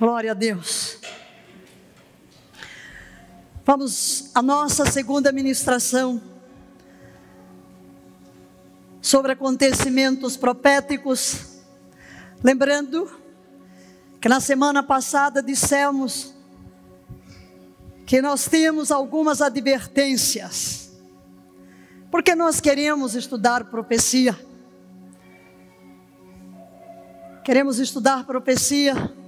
Glória a Deus. Vamos à nossa segunda ministração sobre acontecimentos proféticos. Lembrando que na semana passada dissemos que nós temos algumas advertências, porque nós queremos estudar profecia. Queremos estudar profecia,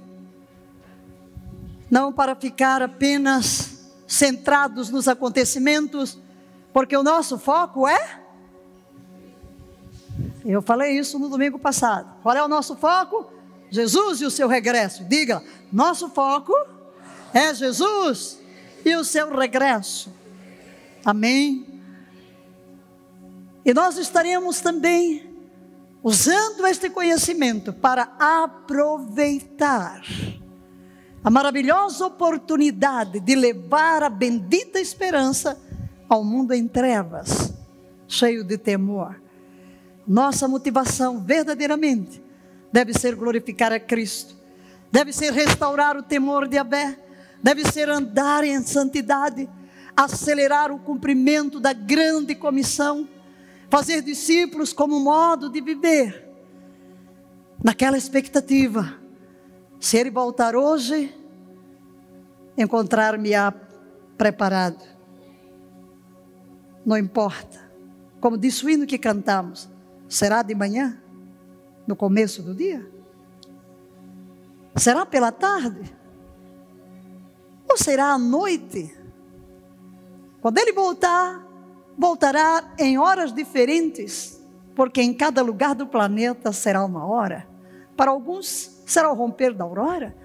não para ficar apenas centrados nos acontecimentos, porque o nosso foco é. Eu falei isso no domingo passado. Qual é o nosso foco? Jesus e o seu regresso. Diga, nosso foco é Jesus e o seu regresso. Amém. E nós estaremos também usando este conhecimento para aproveitar a maravilhosa oportunidade de levar a bendita esperança ao mundo em trevas, cheio de temor. Nossa motivação verdadeiramente deve ser glorificar a Cristo, deve ser restaurar o temor de Abé, deve ser andar em santidade, acelerar o cumprimento da grande comissão, fazer discípulos como modo de viver, naquela expectativa. Se ele voltar hoje, encontrar-me-á preparado. Não importa. Como disse o hino que cantamos, será de manhã? no começo do dia? Será pela tarde? Ou será à noite? Quando ele voltar, voltará em horas diferentes, porque em cada lugar do planeta será uma hora. Para alguns será o romper da aurora,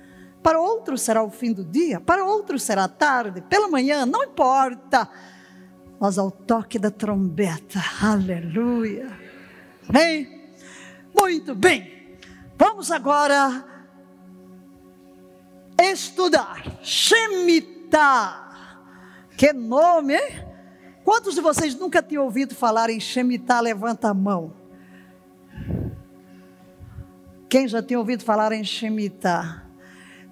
para outros será o fim do dia, para outros será a tarde, pela manhã, não importa. Mas ao toque da trombeta, aleluia. Vem muito bem, vamos agora estudar Shemitah. Que nome, hein? Quantos de vocês nunca tinham ouvido falar em Shemitah? Levanta a mão. Quem já tinha ouvido falar em Shemitah?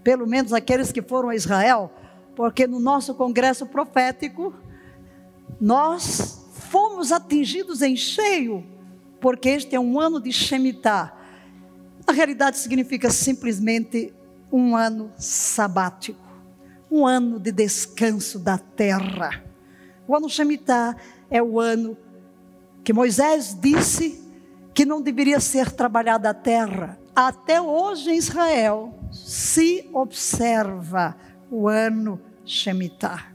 Pelo menos aqueles que foram a Israel, porque no nosso congresso profético, nós fomos atingidos em cheio porque este é um ano de Shemitah. Na realidade, significa simplesmente um ano sabático, um ano de descanso da terra. O ano Shemitah é o ano que Moisés disse que não deveria ser trabalhada a terra. Até hoje em Israel se observa o ano Shemitah.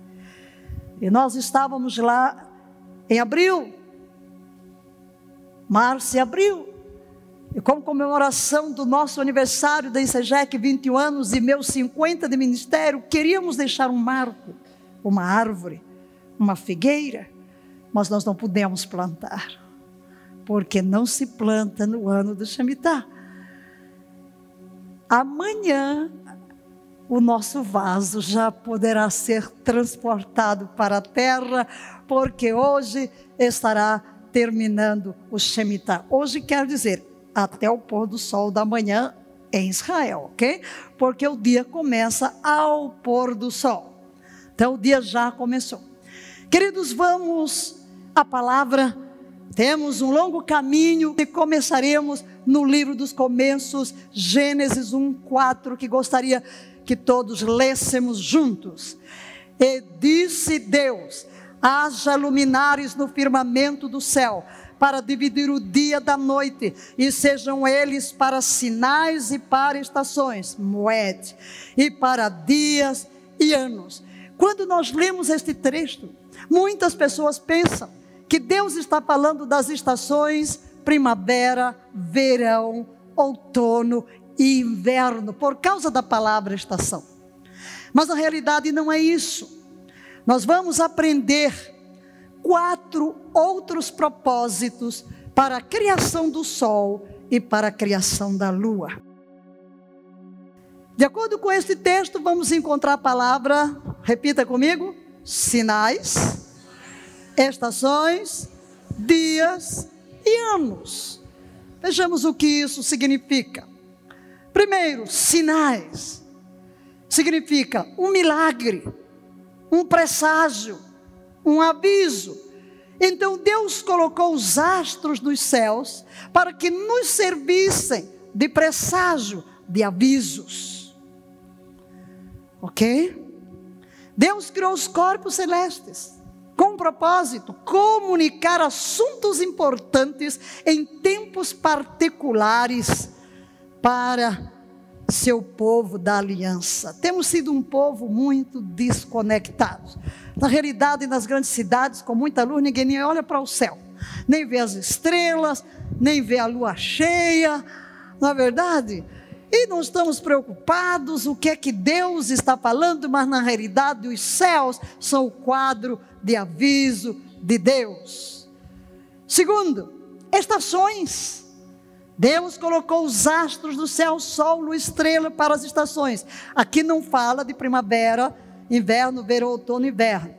E nós estávamos lá em abril março e abril. E como comemoração do nosso aniversário da ICEGEC, 21 anos, e meus 50 de ministério, queríamos deixar um marco, uma árvore, uma figueira, mas nós não pudemos plantar, porque não se planta no ano do Shemitah. Amanhã, o nosso vaso já poderá ser transportado para a terra, porque hoje estará terminando o Shemitah. Hoje quer dizer até o pôr do sol da manhã em Israel, ok? Porque o dia começa ao pôr do sol. Então o dia já começou. Queridos, vamos à palavra. Temos um longo caminho e começaremos no livro dos começos, Gênesis 1, 4, que gostaria que todos lêssemos juntos. E disse Deus: haja luminares no firmamento do céu, para dividir o dia da noite, e sejam eles para sinais e para estações, moed, e para dias e anos. Quando nós lemos este trecho, muitas pessoas pensam que Deus está falando das estações primavera, verão, outono e inverno, por causa da palavra estação. Mas a realidade não é isso. Nós vamos aprender quatro outros propósitos para a criação do sol e para a criação da lua. De acordo com este texto, vamos encontrar a palavra, repita comigo: sinais, estações, dias e anos. Vejamos o que isso significa. Primeiro, sinais. significa um milagre, um presságio, um aviso. Então Deus colocou os astros dos céus para que nos servissem de presságio, de avisos. Ok? Deus criou os corpos celestes com propósito comunicar assuntos importantes em tempos particulares para seu povo da aliança. Temos sido um povo muito desconectado. Na realidade, nas grandes cidades, com muita luz, ninguém nem olha para o céu, nem vê as estrelas, nem vê a lua cheia. Na é verdade, e não estamos preocupados o que é que Deus está falando, mas na realidade os céus são o quadro de aviso de Deus. Segundo, estações. Deus colocou os astros do céu, sol, lua, estrela para as estações. Aqui não fala de primavera, inverno, verão, outono, inverno.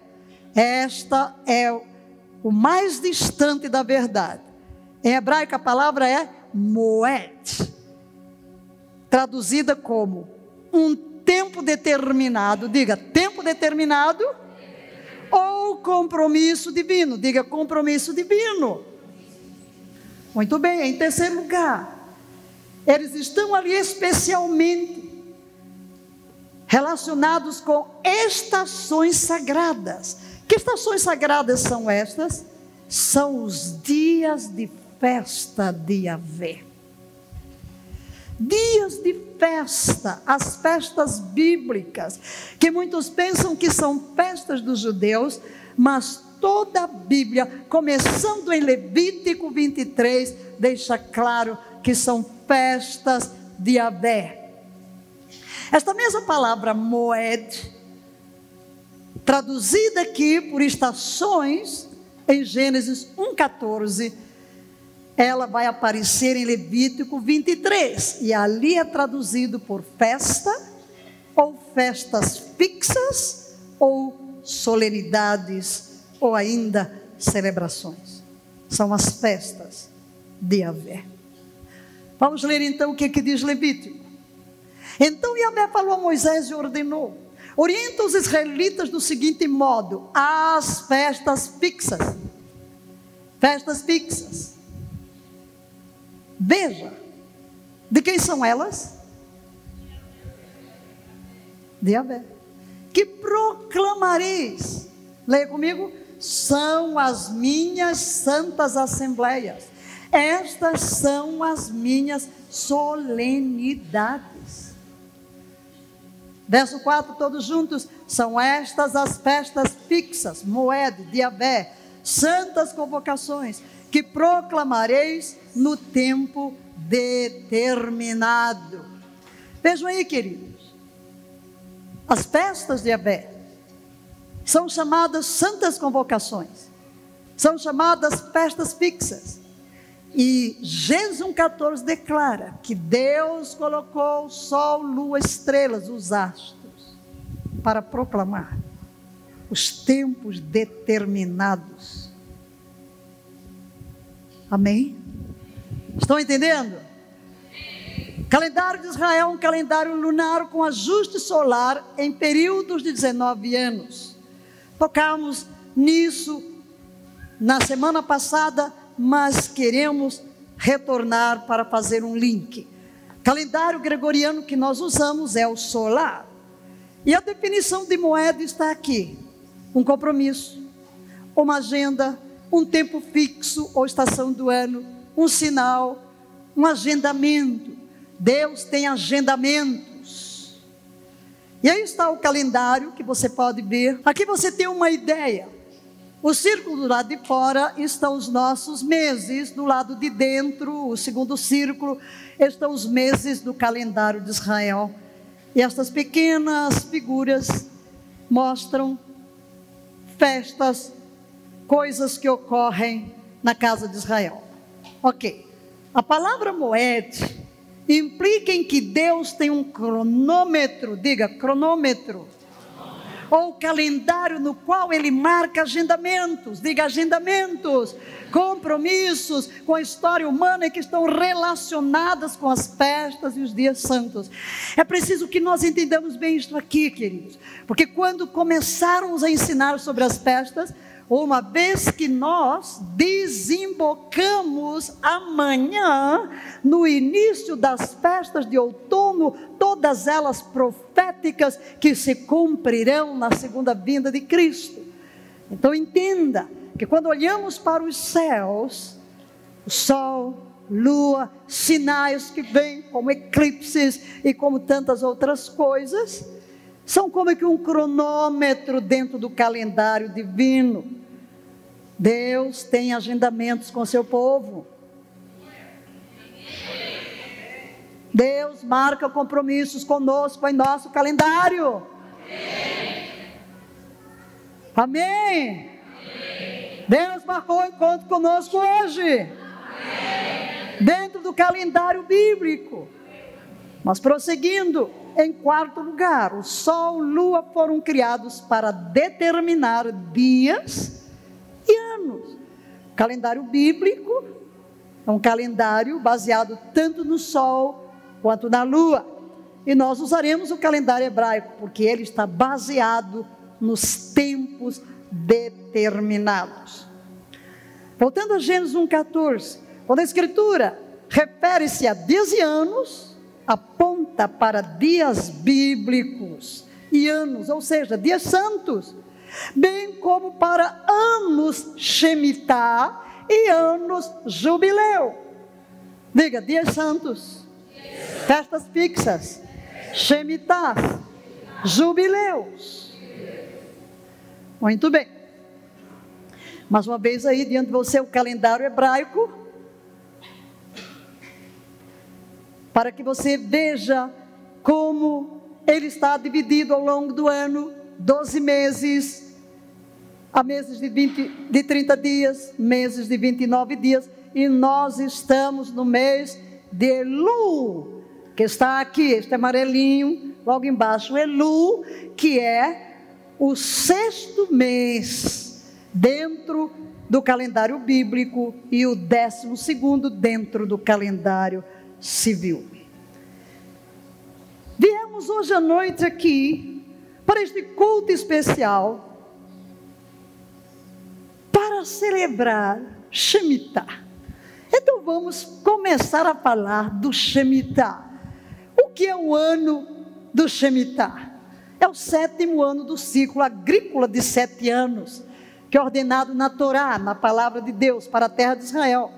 Esta é o mais distante da verdade. Em hebraico a palavra é moed traduzida como um tempo determinado, diga tempo determinado, ou compromisso divino, diga compromisso divino. Muito bem, em terceiro lugar, eles estão ali especialmente relacionados com estações sagradas. Que estações sagradas são estas? São os dias de festa de Yahvé dias de festa, as festas bíblicas, que muitos pensam que são festas dos judeus, mas toda a Bíblia, começando em Levítico 23, deixa claro que são festas de Abé. Esta mesma palavra moed, traduzida aqui por estações, em Gênesis 1,14, ela vai aparecer em Levítico 23, e ali é traduzido por festa, ou festas fixas, ou solenidades, ou ainda celebrações. São as festas de Yahvé. Vamos ler então o que, que diz Levítico. Então Yahvé falou a Moisés e ordenou: orienta os israelitas do seguinte modo: as festas fixas. Festas fixas Veja, de quem são elas? De Abé. Que proclamareis, leia comigo, são as minhas santas assembleias. Estas são as minhas solenidades. Verso 4, todos juntos. São estas as festas fixas, moed, diabé, santas convocações, que proclamareis no tempo determinado. Vejam aí, queridos. As festas de Abé são chamadas santas convocações, são chamadas festas fixas. E Gênesis 1,14 declara que Deus colocou sol, lua, estrelas, os astros, para proclamar os tempos determinados. Amém? Estão entendendo? Calendário de Israel é um calendário lunar com ajuste solar em períodos de 19 anos. Tocamos nisso na semana passada, mas queremos retornar para fazer um link. Calendário gregoriano que nós usamos é o solar. E a definição de moeda está aqui: um compromisso, uma agenda, um tempo fixo ou estação do ano um sinal, um agendamento. Deus tem agendamentos. E aí está o calendário que você pode ver. Aqui você tem uma ideia. O círculo do lado de fora estão os nossos meses, do lado de dentro, o segundo círculo, estão os meses do calendário de Israel. E estas pequenas figuras mostram festas, coisas que ocorrem na casa de Israel. Ok. A palavra moed implica em que Deus tem um cronômetro, diga cronômetro. ou calendário no qual ele marca agendamentos, diga agendamentos, compromissos com a história humana que estão relacionadas com as festas e os dias santos. É preciso que nós entendamos bem isso aqui, queridos, porque quando começarmos a ensinar sobre as festas, uma vez que nós desembocamos amanhã, no início das festas de outono, todas elas proféticas que se cumprirão na segunda vinda de Cristo. Então entenda que quando olhamos para os céus, o sol, lua, sinais que vêm como eclipses e como tantas outras coisas, são como que um cronômetro dentro do calendário divino. Deus tem agendamentos com seu povo. Deus marca compromissos conosco em nosso calendário. Amém. Amém. Deus marcou encontro conosco hoje. Amém. Dentro do calendário bíblico. Mas prosseguindo, em quarto lugar, o sol e lua foram criados para determinar dias e anos. Calendário bíblico é um calendário baseado tanto no sol quanto na lua. E nós usaremos o calendário hebraico, porque ele está baseado nos tempos determinados. Voltando a Gênesis 1,14, quando a Escritura refere-se a dias e anos, aponta para dias bíblicos e anos, ou seja, dias santos bem como para anos Shemitah e anos Jubileu. Diga, dias santos, festas fixas, Shemitah, Jubileus. Muito bem. Mais uma vez aí diante de você o calendário hebraico, para que você veja como ele está dividido ao longo do ano 12 meses, há meses de, 20, de 30 dias, meses de 29 dias, e nós estamos no mês de Elu, que está aqui, este amarelinho, logo embaixo, Elu, que é o sexto mês dentro do calendário bíblico e o décimo segundo dentro do calendário civil. Viemos hoje à noite aqui para este culto especial para celebrar Shemitah. Então vamos começar a falar do Shemitah. O que é o ano do Shemitah? É o sétimo ano do ciclo agrícola de sete anos, que é ordenado na Torá, na palavra de Deus, para a terra de Israel.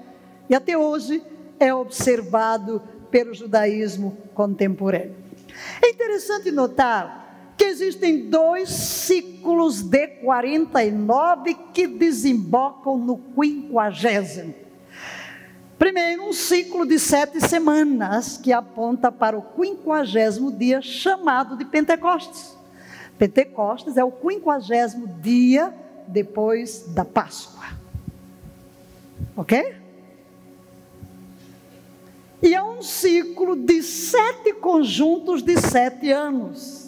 E até hoje é observado pelo judaísmo contemporâneo. É interessante notar que existem dois ciclos de 49 que desembocam no quinquagésimo. Primeiro, um ciclo de sete semanas que aponta para o quinquagésimo dia chamado de Pentecostes. Pentecostes é o quinquagésimo dia depois da Páscoa. Ok? E é um ciclo de sete conjuntos de sete anos.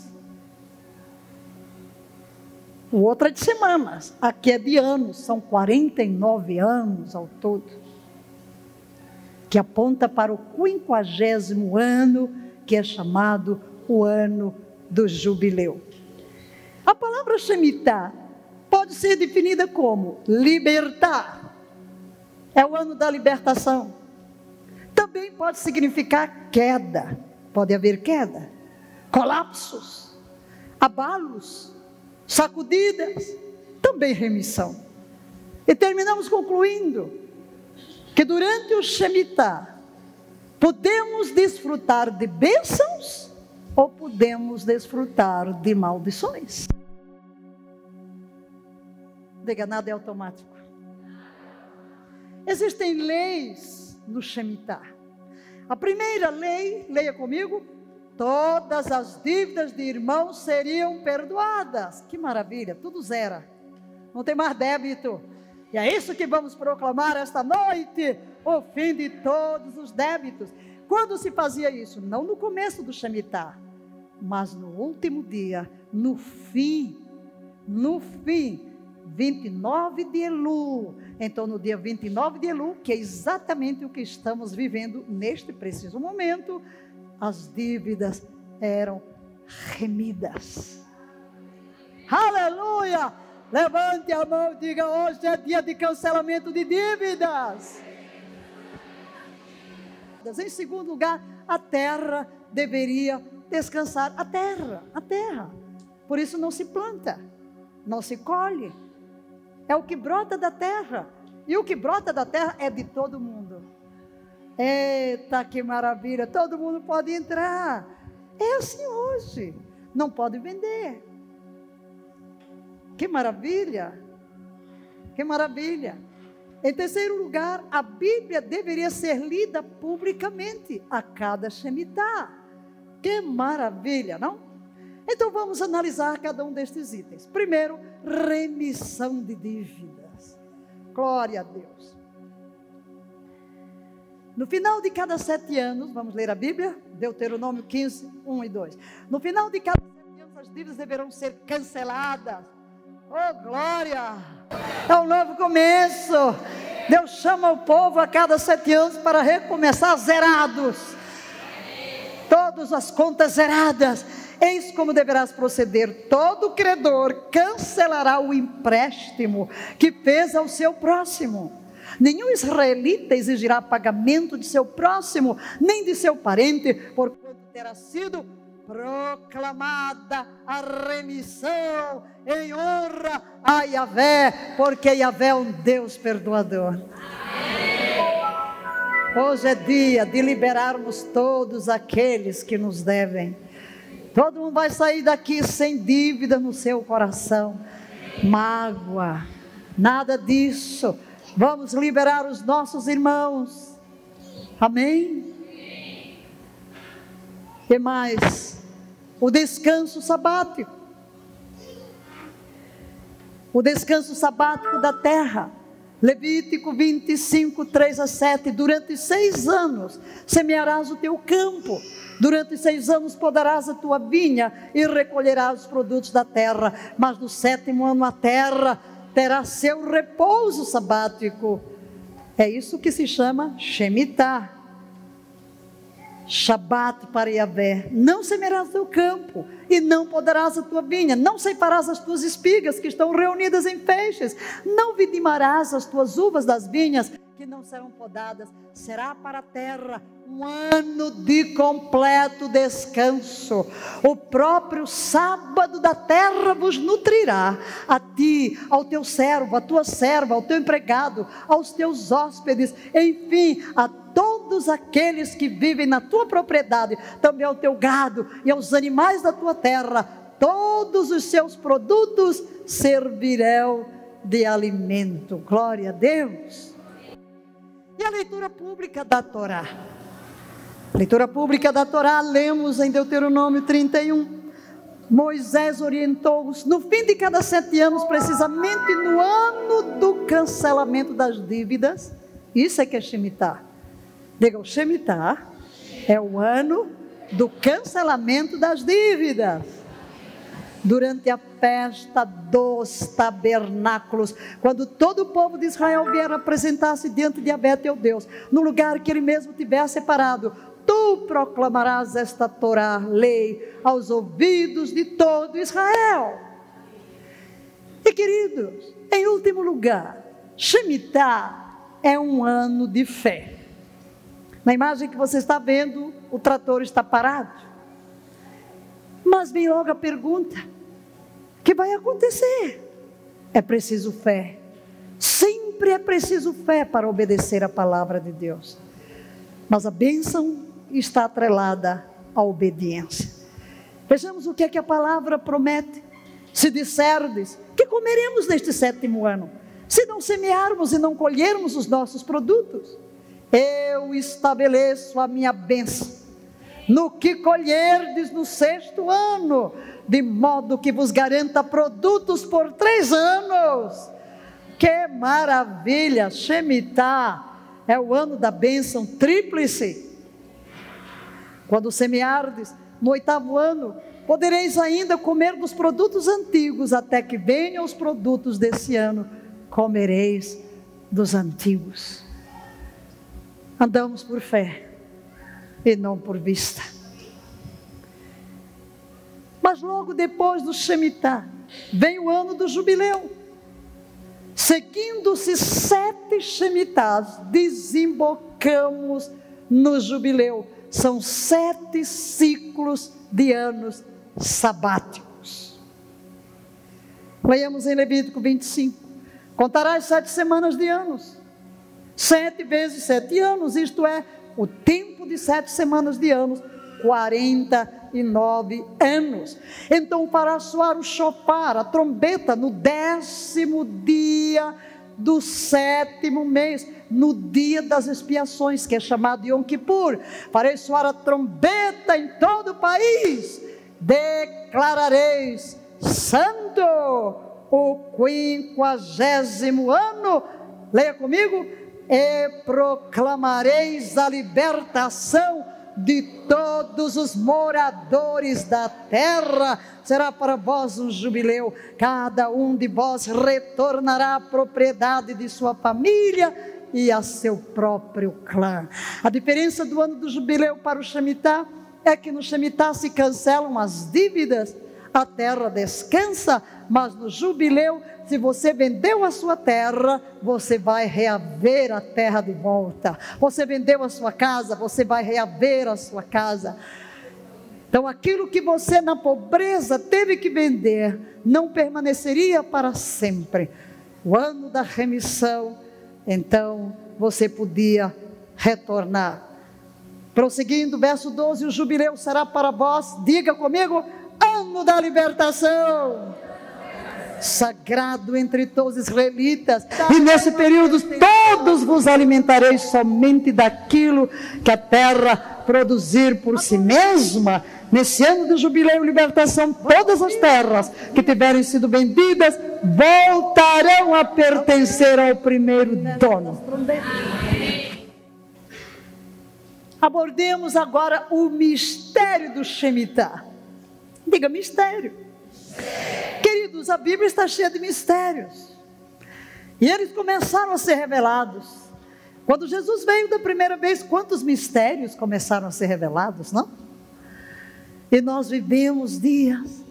O outro é de semanas, aqui é de anos, são 49 anos ao todo. Que aponta para o quinquagésimo ano, que é chamado o ano do jubileu. A palavra Shemitah pode ser definida como libertar. É o ano da libertação. Também pode significar queda. Pode haver queda, colapsos, abalos sacudidas, também remissão. E terminamos concluindo que durante o Shemitah podemos desfrutar de bênçãos ou podemos desfrutar de maldições. Diga, nada é automático. Existem leis no Shemitah. A primeira lei, leia comigo, todas as dívidas de irmãos seriam perdoadas. Que maravilha, tudo zero. Não tem mais débito. E é isso que vamos proclamar esta noite, o fim de todos os débitos. Quando se fazia isso? Não no começo do Shemitah, mas no último dia, no fim no fim, 29 de Elu. Então, no dia 29 de Elu, que é exatamente o que estamos vivendo neste preciso momento, as dívidas eram remidas. Aleluia! Levante a mão e diga: hoje é dia de cancelamento de dívidas. Em segundo lugar, a terra deveria descansar. A terra, a terra. Por isso não se planta, não se colhe. É o que brota da terra. E o que brota da terra é de todo mundo. Eita, que maravilha! Todo mundo pode entrar. É assim hoje. Não pode vender. Que maravilha! Que maravilha! Em terceiro lugar, a Bíblia deveria ser lida publicamente a cada Shemitah. Que maravilha, não? Então vamos analisar cada um destes itens. Primeiro, remissão de dívidas. Glória a Deus. No final de cada sete anos, vamos ler a Bíblia? Deuteronômio 15, 1 e 2. No final de cada sete anos, as dívidas deverão ser canceladas. Oh, glória! É um novo começo. Deus chama o povo a cada sete anos para recomeçar zerados. Todas as contas zeradas. Eis como deverás proceder: todo credor cancelará o empréstimo que fez ao seu próximo Nenhum israelita exigirá pagamento de seu próximo, nem de seu parente, porquanto terá sido proclamada a remissão em honra a Yahvé, porque Yahvé é um Deus perdoador. Hoje é dia de liberarmos todos aqueles que nos devem. Todo mundo vai sair daqui sem dívida no seu coração, mágoa, nada disso. Vamos liberar os nossos irmãos. Amém? E mais, o descanso sabático. O descanso sabático da terra. Levítico 25, 3 a 7. Durante seis anos semearás o teu campo. Durante seis anos podarás a tua vinha e recolherás os produtos da terra. Mas no sétimo ano a terra terá seu repouso sabático. É isso que se chama Shemitah. Shabat para Yahvé. Não semerás teu campo e não podarás a tua vinha. Não ceifarás as tuas espigas que estão reunidas em feixes. Não vidimarás as tuas uvas das vinhas que não serão podadas. Será para a terra um ano de completo descanso. O próprio sábado da terra vos nutrirá, a ti, ao teu servo, à tua serva, ao teu empregado, aos teus hóspedes, enfim, a todos aqueles que vivem na tua propriedade, também ao teu gado e aos animais da tua terra, todos os seus produtos servirão de alimento. Glória a Deus. E a leitura pública da Torá. Leitura pública da Torá, lemos em Deuteronômio 31. Moisés orientou-os no fim de cada sete anos, precisamente no ano do cancelamento das dívidas. Isso é que é Shemitah. Diga, o Shemitah é o ano do cancelamento das dívidas durante a festa dos tabernáculos, quando todo o povo de Israel vier apresentar-se diante de Abé, teu Deus, no lugar que ele mesmo tiver separado, tu proclamarás esta Torá, lei, aos ouvidos de todo Israel. E queridos, em último lugar, Shemitah é um ano de fé. Na imagem que você está vendo, o trator está parado. Mas vem logo a pergunta: o que vai acontecer? É preciso fé. Sempre é preciso fé para obedecer a palavra de Deus. Mas a bênção está atrelada à obediência. Vejamos o que é que a palavra promete. Se disserdes que comeremos neste sétimo ano, se não semearmos e não colhermos os nossos produtos, eu estabeleço a minha bênção no que colherdes no sexto ano, de modo que vos garanta produtos por três anos. Que maravilha! Shemitah é o ano da bênção tríplice. Quando semeardes, no oitavo ano, podereis ainda comer dos produtos antigos, até que venham os produtos desse ano, comereis dos antigos. Andamos por fé e não por vista. Mas logo depois do Shemitah, vem o ano do jubileu. Seguindo-se sete Shemitahs, desembocamos no jubileu. São sete ciclos de anos sabáticos. Leiamos em Levítico 25. Contarás sete semanas de anos. Sete vezes sete anos, isto é, o tempo de sete semanas de anos, 49 anos. Então fará soar o chofar, a trombeta, no décimo dia do sétimo mês, no dia das expiações, que é chamado Yom Kippur. Farei soar a trombeta em todo o país, declarareis santo o quinquagésimo ano. Leia comigo e proclamareis a libertação de todos os moradores da terra. Será para vós um jubileu, cada um de vós retornará à propriedade de sua família e a seu próprio clã. A diferença do ano do jubileu para o Shemitah é que no Shemitah se cancelam as dívidas, a terra descansa, mas no jubileu, se você vendeu a sua terra, você vai reaver a terra de volta. Você vendeu a sua casa, você vai reaver a sua casa. Então, aquilo que você na pobreza teve que vender, não permaneceria para sempre. O ano da remissão, então você podia retornar. Prosseguindo, verso 12: o jubileu será para vós, diga comigo, ano da libertação sagrado entre todos os israelitas. E nesse período todos vos alimentareis somente daquilo que a terra produzir por si mesma. Nesse ano do jubileu e libertação, todas as terras que tiverem sido vendidas voltarão a pertencer ao primeiro dono. Abordemos agora o mistério do Shemitah. Diga mistério. Queridos, a Bíblia está cheia de mistérios. E eles começaram a ser revelados. Quando Jesus veio da primeira vez, quantos mistérios começaram a ser revelados, não? E nós vivemos dias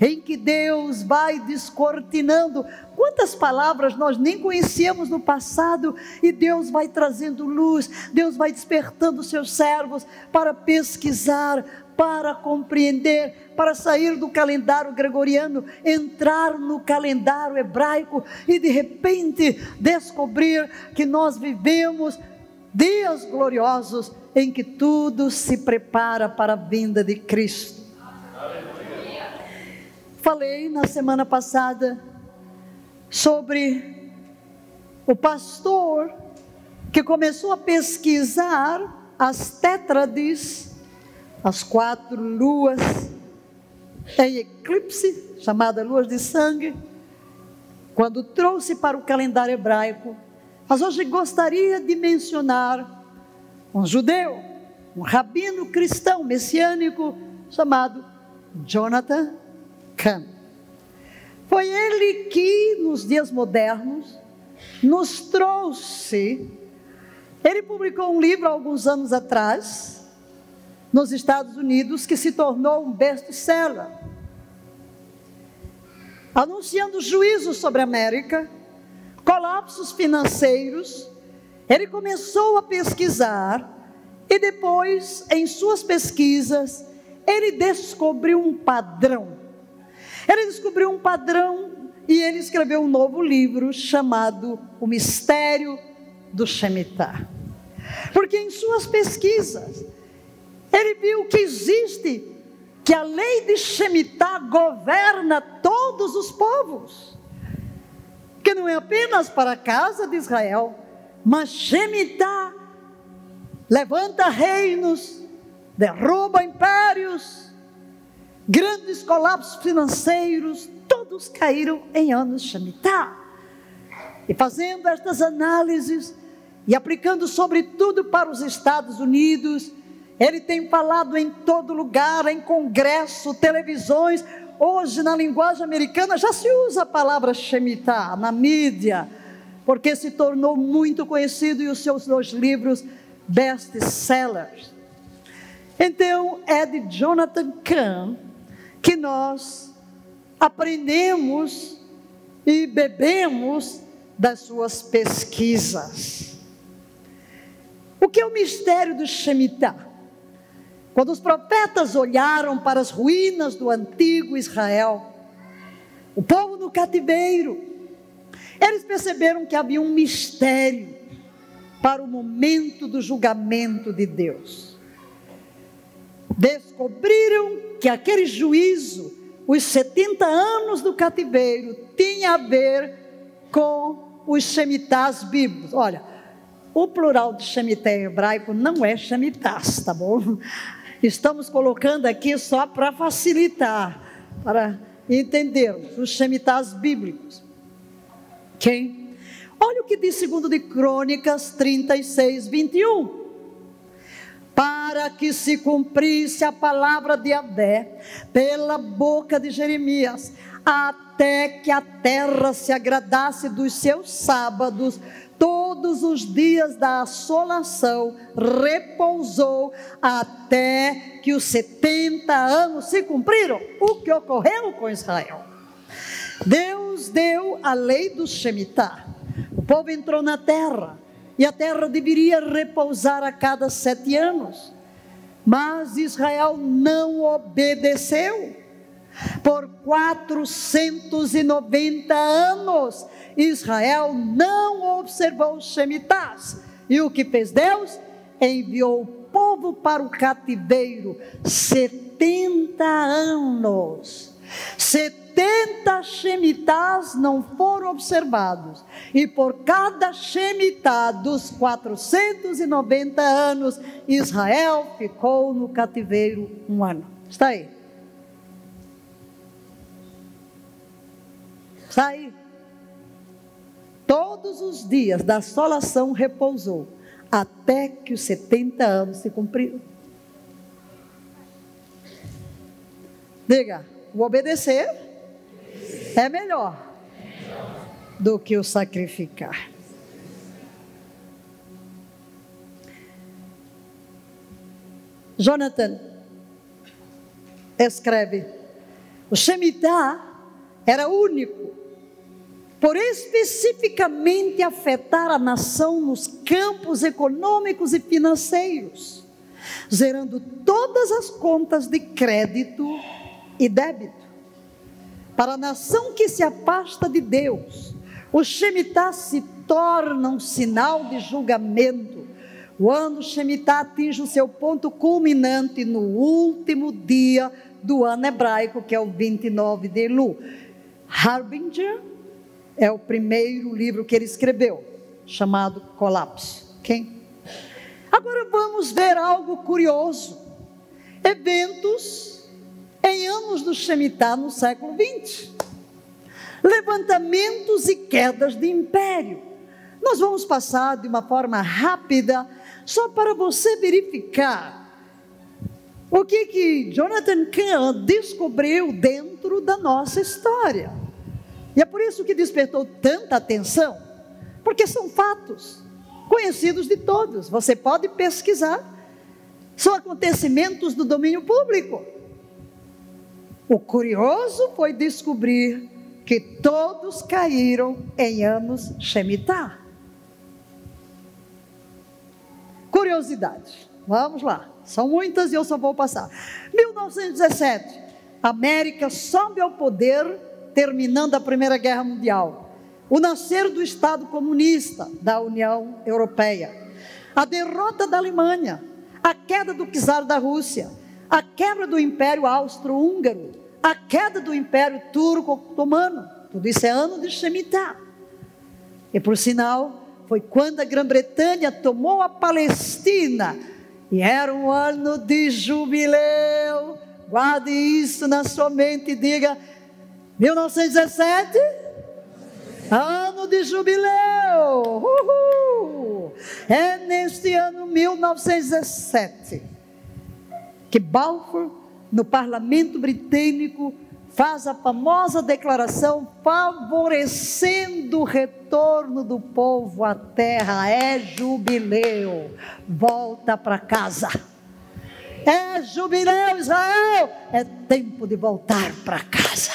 em que Deus vai descortinando. Quantas palavras nós nem conhecíamos no passado e Deus vai trazendo luz, Deus vai despertando seus servos para pesquisar, para compreender, para sair do calendário gregoriano, entrar no calendário hebraico e de repente descobrir que nós vivemos dias gloriosos em que tudo se prepara para a vinda de Cristo. Falei na semana passada sobre o pastor que começou a pesquisar as tétrades as quatro luas em eclipse, chamada luas de sangue, quando trouxe para o calendário hebraico. Mas hoje gostaria de mencionar um judeu, um rabino cristão messiânico chamado Jonathan Kahn. Foi ele que, nos dias modernos, nos trouxe. Ele publicou um livro há alguns anos atrás, nos Estados Unidos que se tornou um best-seller. Anunciando juízo sobre a América, colapsos financeiros, ele começou a pesquisar e depois, em suas pesquisas, ele descobriu um padrão. Ele descobriu um padrão e ele escreveu um novo livro chamado O Mistério do Shemitah. Porque em suas pesquisas, ele viu que existe, que a lei de Shemitah governa todos os povos. Que não é apenas para a casa de Israel, mas Shemitah levanta reinos, derruba impérios, grandes colapsos financeiros, todos caíram em anos Shemitah. E fazendo estas análises e aplicando sobretudo para os Estados Unidos, Ele tem falado em todo lugar, em congresso, televisões. Hoje, na linguagem americana, já se usa a palavra Shemitah na mídia, porque se tornou muito conhecido e os seus dois livros best-sellers. Então, é de Jonathan Kahn que nós aprendemos e bebemos das suas pesquisas. O que é o mistério do Shemitah? Quando os profetas olharam para as ruínas do antigo Israel, o povo no cativeiro, eles perceberam que havia um mistério para o momento do julgamento de Deus. Descobriram que aquele juízo, os 70 anos do cativeiro, tinha a ver com os shemitás bíblicos. Olha, o plural de shemitá em hebraico não é shemitás, tá bom? Estamos colocando aqui só para facilitar, para entendermos os shemitás bíblicos. Quem? Olha o que diz segundo de Crônicas 36, 21. Para que se cumprisse a palavra de Adé pela boca de Jeremias, até que a terra se agradasse dos seus sábados, todos os dias da assolação, repousou até que os 70 anos se cumpriram. O que ocorreu com Israel? Deus deu a lei do Shemitah. O povo entrou na terra e a terra deveria repousar a cada sete anos. Mas Israel não obedeceu. Por 490 anos, Israel não observou os Shemitás. E o que fez Deus? Enviou o povo para o cativeiro 70 anos. 70 Shemitás não foram observados. E por cada Shemitá dos 490 anos, Israel ficou no cativeiro um ano. Está aí. Está aí. Todos os dias da assolação repousou, até que os 70 anos se cumpriram. Diga, o obedecer é melhor do que o sacrificar. Jonathan escreve: o Shemitah era único por especificamente afetar a nação nos campos econômicos e financeiros, zerando todas as contas de crédito e débito. Para a nação que se afasta de Deus, o Shemitah se torna um sinal de julgamento. O ano Shemitah atinge o seu ponto culminante no último dia do ano hebraico, que é o 29 de Elu. Harbinger é o primeiro livro que ele escreveu, chamado Colapso. Quem? Agora vamos ver algo curioso. Eventos em anos do Shemitah no século XX. Levantamentos e quedas de império. Nós vamos passar de uma forma rápida, só para você verificar o que que Jonathan Kahn descobriu dentro da nossa história. E é por isso que despertou tanta atenção, porque são fatos conhecidos de todos. Você pode pesquisar. São acontecimentos do domínio público. O curioso foi descobrir que todos caíram em anos Shemitah. Curiosidade. Vamos lá. São muitas e eu só vou passar. 1917. América sobe ao poder terminando a Primeira Guerra Mundial, o nascer do Estado comunista da União Europeia, a derrota da Alemanha, a queda do czar da Rússia, a quebra do Império Austro-Húngaro, a queda do Império Turco-Otomano. Tudo isso é ano de Shemitah. E por sinal, foi quando a Grã-Bretanha tomou a Palestina e era um ano de jubileu. Guarde isso na sua mente e diga: 1917, ano de jubileu. Uhul. É neste ano 1917 que Balfour, no parlamento britânico, faz a famosa declaração favorecendo o retorno do povo à terra. É jubileu. Volta para casa. É jubileu, Israel. É tempo de voltar para casa.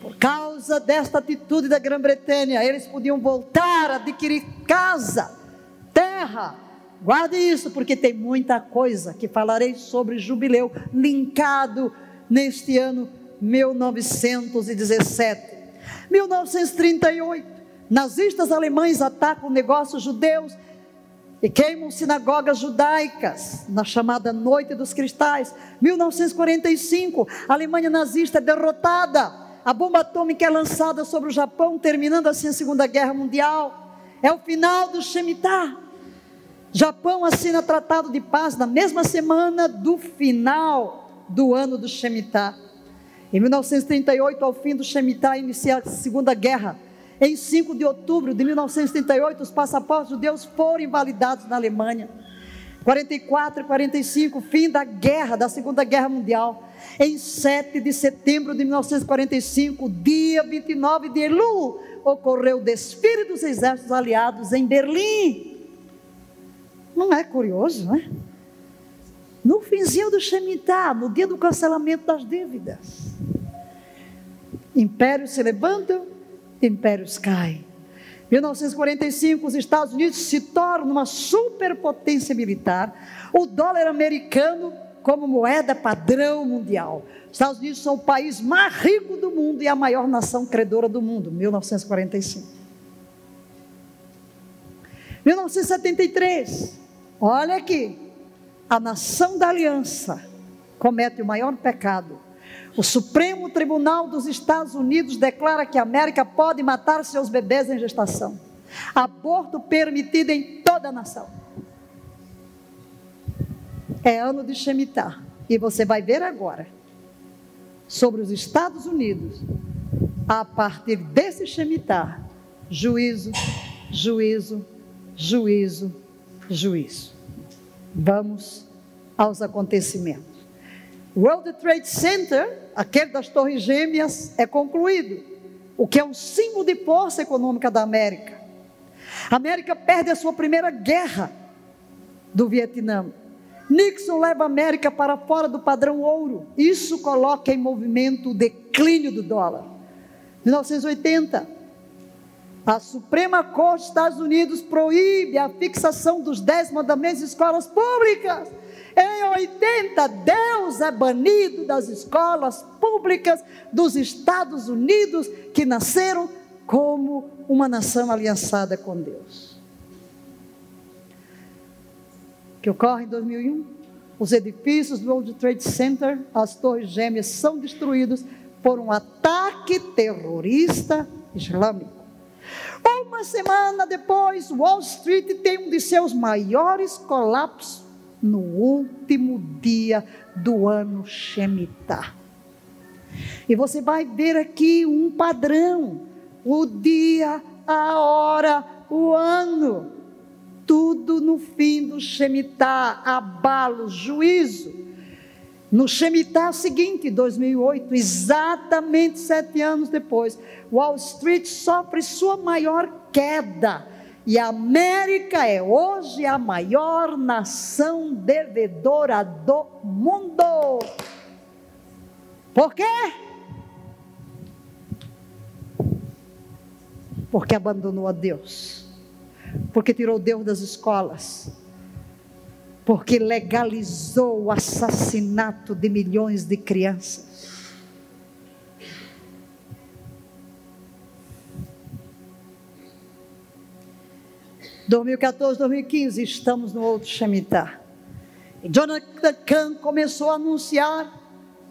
Por causa desta atitude da Grã-Bretanha, eles podiam voltar a adquirir casa, terra. Guarde isso, porque tem muita coisa que falarei sobre jubileu, linkado neste ano 1917. 1938, nazistas alemães atacam negócios judeus e queimam sinagogas judaicas na chamada Noite dos Cristais. 1945, a Alemanha nazista é derrotada. A bomba atômica é lançada sobre o Japão, terminando assim a Segunda Guerra Mundial. É o final do Shemitah. Japão assina tratado de paz na mesma semana do final do ano do Shemitah. Em 1938, ao fim do Shemitah, inicia a Segunda Guerra. Em 5 de outubro de 1938, os passaportes judeus foram invalidados na Alemanha. 44 e 45, fim da guerra, da Segunda Guerra Mundial. Em 7 de setembro de 1945, dia 29 de Elul, ocorreu o desfile dos exércitos aliados em Berlim. Não é curioso, não é? No finzinho do Shemitah, no dia do cancelamento das dívidas. Impérios se levantam, impérios caem. 1945, os Estados Unidos se tornam uma superpotência militar. O dólar americano como moeda padrão mundial. Os Estados Unidos são o país mais rico do mundo e a maior nação credora do mundo, 1945. 1973, olha aqui, a nação da aliança comete o maior pecado o Supremo Tribunal dos Estados Unidos declara que a América pode matar seus bebês em gestação. Aborto permitido em toda a nação. É ano de Shemitah. E você vai ver agora sobre os Estados Unidos, a partir desse Shemitah, juízo, juízo, juízo, juízo. Vamos aos acontecimentos. World Trade Center, aquele das Torres Gêmeas, é concluído, o que é um símbolo de força econômica da América. A América perde a sua primeira guerra do Vietnã. Nixon leva a América para fora do padrão ouro. Isso coloca em movimento o declínio do dólar. 1980, a Suprema Corte dos Estados Unidos proíbe a fixação dos dez mandamentos em escolas públicas. Em 80, Deus é banido das escolas públicas dos Estados Unidos, que nasceram como uma nação aliançada com Deus. Que ocorre em 2001? Os edifícios do World Trade Center, as torres gêmeas, são destruídos por um ataque terrorista islâmico. Uma semana depois, Wall Street tem um de seus maiores colapsos no último dia do ano Shemitah. E você vai ver aqui um padrão: o dia, a hora, o ano, tudo no fim do Shemitah, abalo, juízo. No Shemitah seguinte, 2008, exatamente sete anos depois, Wall Street sofre sua maior queda e a América é hoje a maior nação devedora do mundo. Por quê? Porque abandonou a Deus. Porque tirou Deus das escolas. Porque legalizou o assassinato de milhões de crianças 2014, 2015, estamos no outro Shemitah. Jonathan Kahn começou a anunciar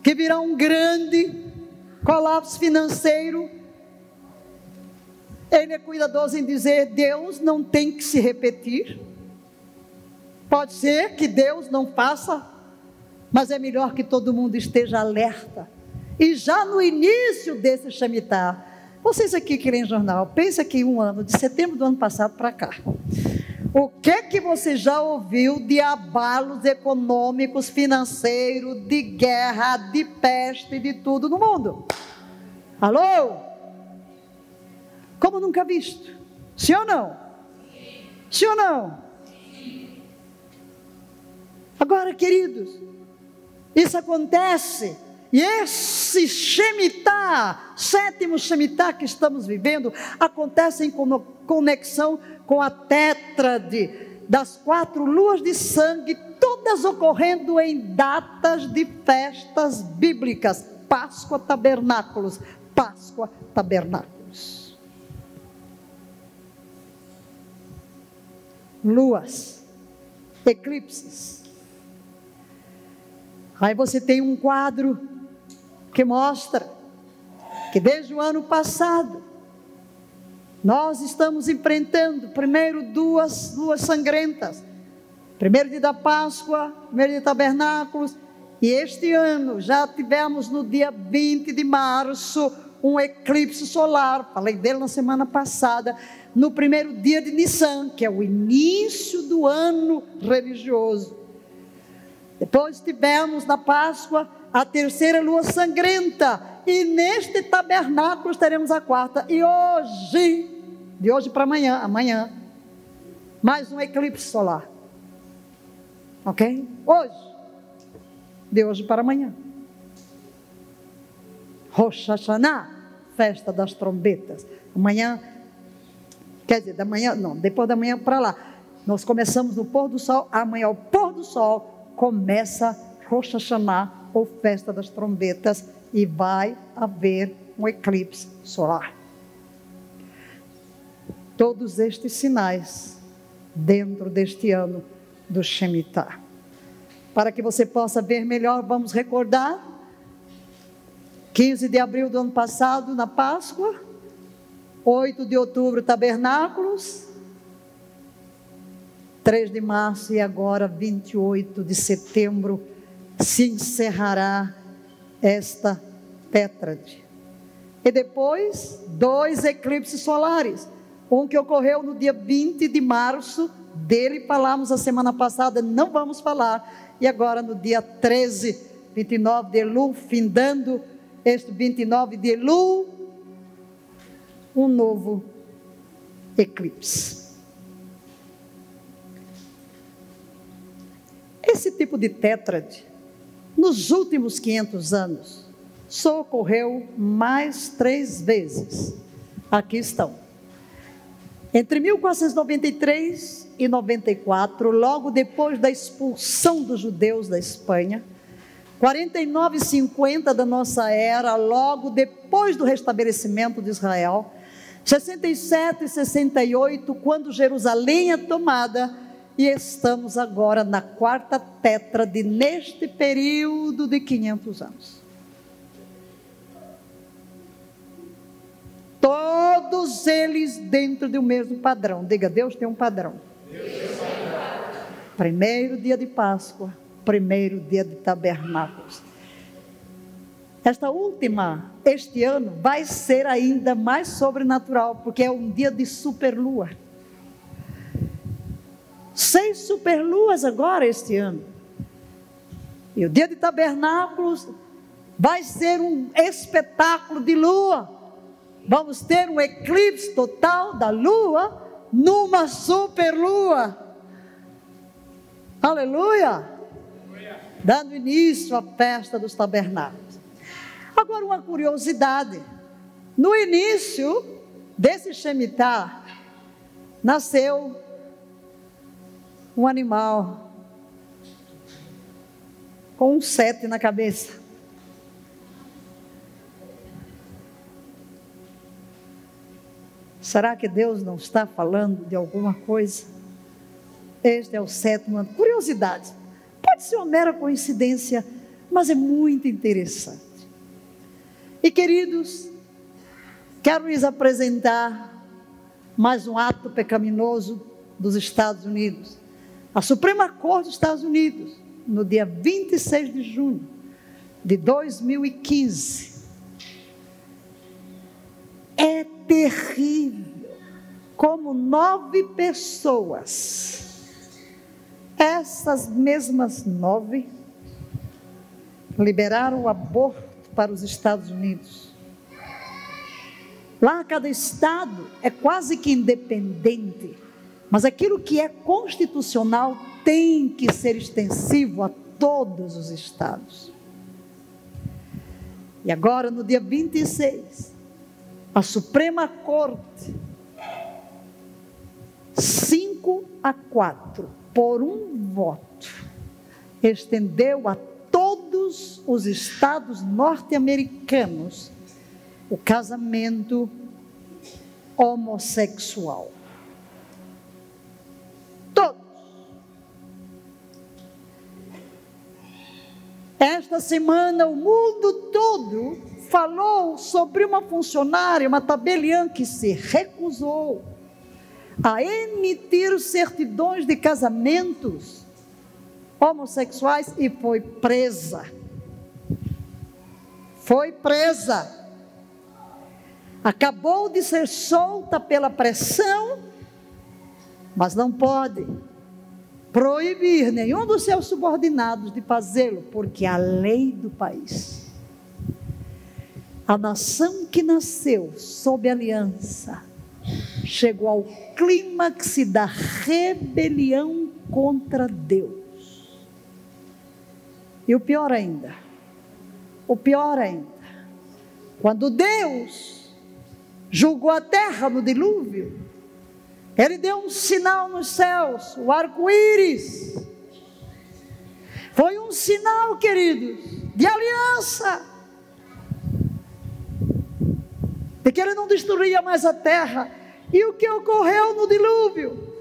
que virá um grande colapso financeiro. Ele é cuidadoso em dizer: Deus não tem que se repetir. Pode ser que Deus não faça, mas é melhor que todo mundo esteja alerta. E já no início desse Shemitah, vocês aqui que leem jornal, pensa que um ano, de setembro do ano passado para cá, O que que você já ouviu de abalos econômicos, financeiros, de guerra, de peste, de tudo no mundo? Alô? Como nunca visto? Sim ou não? Sim ou não? Agora, queridos, isso acontece. E esse Shemitah, sétimo Shemitah que estamos vivendo, acontece em conexão com a tétrade das quatro luas de sangue, todas ocorrendo em datas de festas bíblicas. Páscoa, tabernáculos, Páscoa, tabernáculos. Luas, eclipses. Aí você tem um quadro que mostra que desde o ano passado nós estamos enfrentando primeiro duas luas sangrentas. Primeiro dia da Páscoa, primeiro dia de tabernáculos, e este ano já tivemos no dia 20 de março um eclipse solar, falei dele na semana passada, no primeiro dia de Nissan, que é o início do ano religioso. Depois tivemos na Páscoa a terceira lua sangrenta, e neste tabernáculo teremos a quarta. E hoje, de hoje para amanhã, amanhã, mais um eclipse solar. Ok? Hoje, de hoje para amanhã. Rosh Hashanah, festa das trombetas. Amanhã, quer dizer, da manhã, não, depois da manhã para lá. Nós começamos no pôr do sol, amanhã ao pôr do sol começa Rosh Hashanah, ou festa das trombetas, e vai haver um eclipse solar. Todos estes sinais dentro deste ano do Shemitah. Para que você possa ver melhor, vamos recordar 15 de abril do ano passado, na Páscoa. 8 de outubro, Tabernáculos. 3 de março e agora 28 de setembro se encerrará esta tétrade. E depois, dois eclipses solares. Um que ocorreu no dia 20 de março, dele falamos a semana passada, não vamos falar. E agora no dia 13, 29 de Elul, findando este 29 de Elul, um novo eclipse. Esse tipo de tétrade, nos últimos 500 anos, só ocorreu mais três vezes. Aqui estão. Entre 1493 e 94, logo depois da expulsão dos judeus da Espanha, 49 e 50 da nossa era, logo depois do restabelecimento de Israel, 67 e 68, quando Jerusalém é tomada, e estamos agora na quarta tétrade neste período de 500 anos. Todos eles dentro do mesmo padrão. Diga, Deus tem um padrão. Primeiro dia de Páscoa, primeiro dia de tabernáculos. Esta última, este ano, vai ser ainda mais sobrenatural, porque é um dia de superlua. Seis superluas agora este ano. E o dia de tabernáculos vai ser um espetáculo de lua. Vamos ter um eclipse total da lua numa superlua. Aleluia! dando início à festa dos tabernáculos. Agora, uma curiosidade: no início desse Shemitah, nasceu um animal com um sete na cabeça. Será que Deus não está falando de alguma coisa? Este é o sétimo ano. Curiosidade. Pode ser uma mera coincidência, mas é muito interessante. E queridos, quero lhes apresentar mais um ato pecaminoso dos Estados Unidos. A Suprema Corte dos Estados Unidos, no dia 26 de junho de 2015, é terrível. como nove pessoas, essas mesmas nove, liberaram o aborto para os Estados Unidos. Lá, cada estado é quase que independente, mas aquilo que é constitucional tem que ser extensivo a todos os estados. E agora, no dia 26, a Suprema Corte, 5 a 4, por um voto, estendeu a todos os estados norte-americanos o casamento homossexual. Esta semana o mundo todo falou sobre uma funcionária, uma tabeliã que se recusou a emitir certidões de casamentos homossexuais e foi presa. Foi presa. Acabou de ser solta pela pressão, mas não pode proibir nenhum dos seus subordinados de fazê-lo, porque a lei do país, a nação que nasceu sob aliança, chegou ao clímax da rebelião contra Deus. E o pior ainda, o pior ainda, quando Deus julgou a terra no dilúvio, Ele deu um sinal nos céus, o arco-íris. Foi um sinal, queridos, de aliança. De que ele não destruía mais a terra. E o que ocorreu no dilúvio?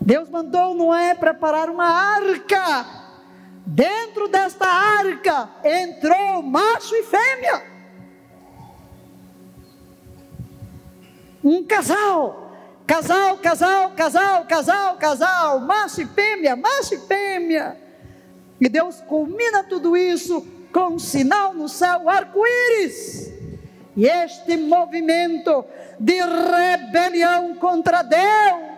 Deus mandou Noé preparar uma arca Dentro desta arca entrou macho e fêmea. Um casal. Casal, casal, casal, casal, casal, macho e fêmea, macho e fêmea. E Deus culmina tudo isso com um sinal no céu, arco-íris. E este movimento de rebelião contra Deus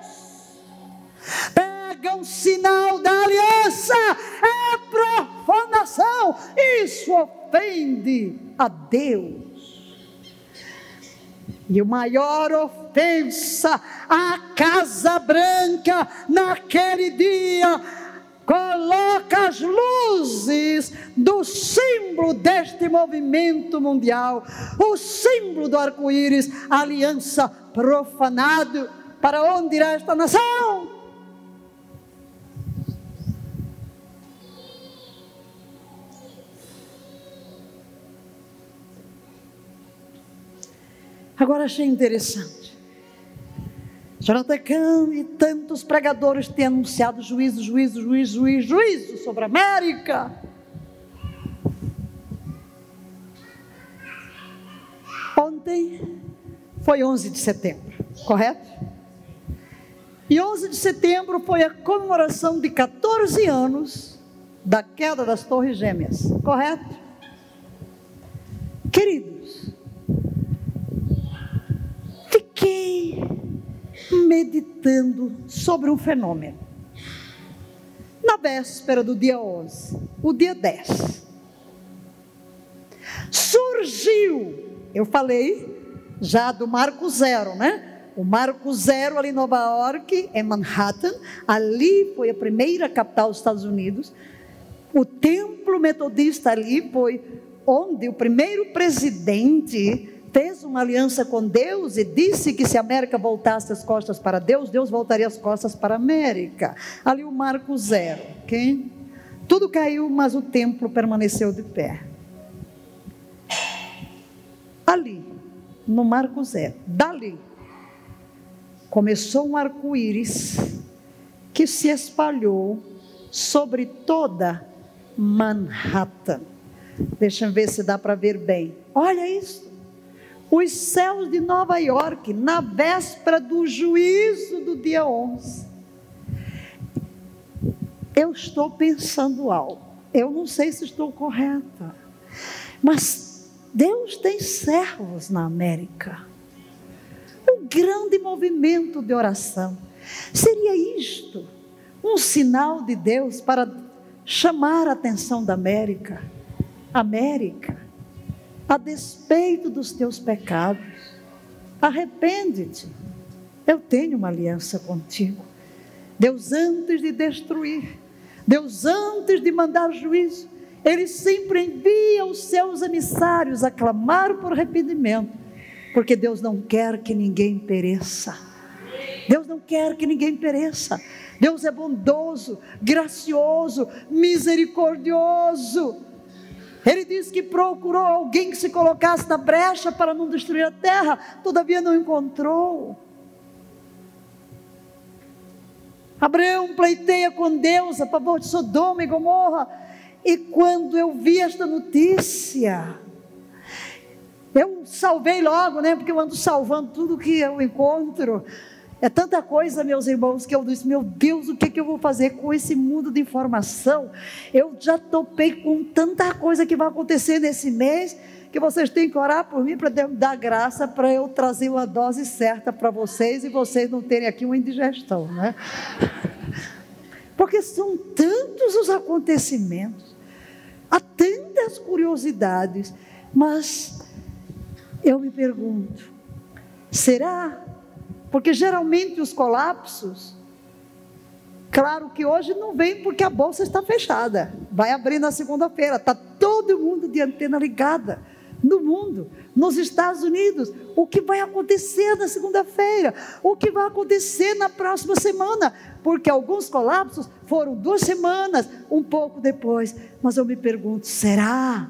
pega um sinal da aliança, é profanação, isso ofende a Deus. E o maior ofensa à Casa Branca naquele dia coloca as luzes do símbolo deste movimento mundial, o símbolo do arco-íris, aliança profanado. Para onde irá esta nação? Agora achei interessante. Jonathan Kahn e tantos pregadores têm anunciado juízo, juízo, juízo, juízo, juízo sobre a América. Ontem foi 11 de setembro, correto? E 11 de setembro foi a comemoração de 14 anos da queda das Torres Gêmeas, correto? Querido, fiquei meditando sobre um fenômeno. Na véspera do dia 11, o dia 10, surgiu, eu falei já do Marco Zero, né? O Marco Zero ali em Nova York, em Manhattan, ali foi a primeira capital dos Estados Unidos. O templo metodista ali foi onde o primeiro presidente fez uma aliança com Deus e disse que se a América voltasse as costas para Deus, Deus voltaria as costas para a América. Ali o marco zero, ok? Tudo caiu, mas o templo permaneceu de pé. Ali, no marco zero, dali, começou um arco-íris que se espalhou sobre toda Manhattan. Deixa eu ver se dá para ver bem. Olha isso os céus de Nova York, na véspera do juízo do dia 11. Eu estou pensando algo. Eu não sei se estou correta. Mas Deus tem servos na América. O grande movimento de oração. Seria isto um sinal de Deus para chamar a atenção da América? América, a despeito dos teus pecados, arrepende-te. Eu tenho uma aliança contigo. Deus, antes de destruir, Deus, antes de mandar juízo, Ele sempre envia os seus emissários a clamar por arrependimento, porque Deus não quer que ninguém pereça. Deus não quer que ninguém pereça. Deus é bondoso, gracioso, misericordioso. Ele disse que procurou alguém que se colocasse na brecha para não destruir a terra, todavia não encontrou. Abraão pleiteia com Deus a favor de Sodoma e Gomorra. E quando eu vi esta notícia, eu salvei logo, né? Porque eu ando salvando tudo que eu encontro. É tanta coisa, meus irmãos, que eu disse: meu Deus, o que, que eu vou fazer com esse mundo de informação? Eu já topei com tanta coisa que vai acontecer nesse mês, que vocês têm que orar por mim para dar graça para eu trazer uma dose certa para vocês e vocês não terem aqui uma indigestão, né? Porque são tantos os acontecimentos, há tantas curiosidades, mas eu me pergunto: será porque geralmente os colapsos, claro que hoje não vem porque a bolsa está fechada. Vai abrir na segunda-feira. Está todo mundo de antena ligada no mundo, nos Estados Unidos. O que vai acontecer na segunda-feira? O que vai acontecer na próxima semana? Porque alguns colapsos foram duas semanas, um pouco depois. Mas eu me pergunto: será?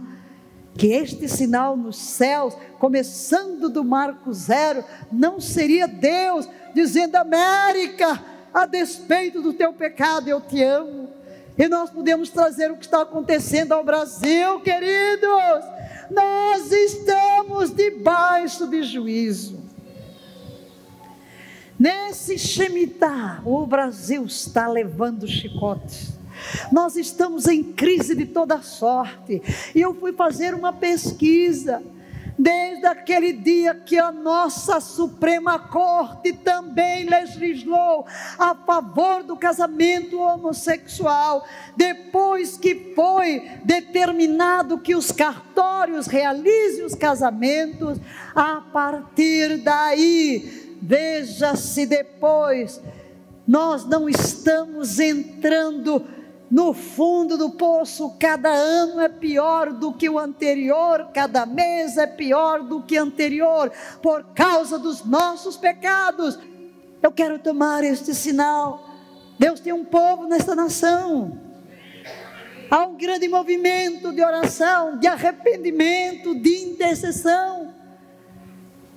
Que este sinal nos céus, começando do marco zero, não seria Deus dizendo: América, a despeito do teu pecado, eu te amo. E nós podemos trazer o que está acontecendo ao Brasil, queridos. Nós estamos debaixo de juízo. Nesse Shemitah, o Brasil está levando chicotes. Nós estamos em crise de toda sorte. E eu fui fazer uma pesquisa. Desde aquele dia que a nossa Suprema Corte também legislou a favor do casamento homossexual, depois que foi determinado que os cartórios realizem os casamentos, a partir daí, veja-se depois, nós não estamos entrando no fundo do poço, cada ano é pior do que o anterior, cada mês é pior do que o anterior, por causa dos nossos pecados. Eu quero tomar este sinal. Deus tem um povo nesta nação. Há um grande movimento de oração, de arrependimento, de intercessão.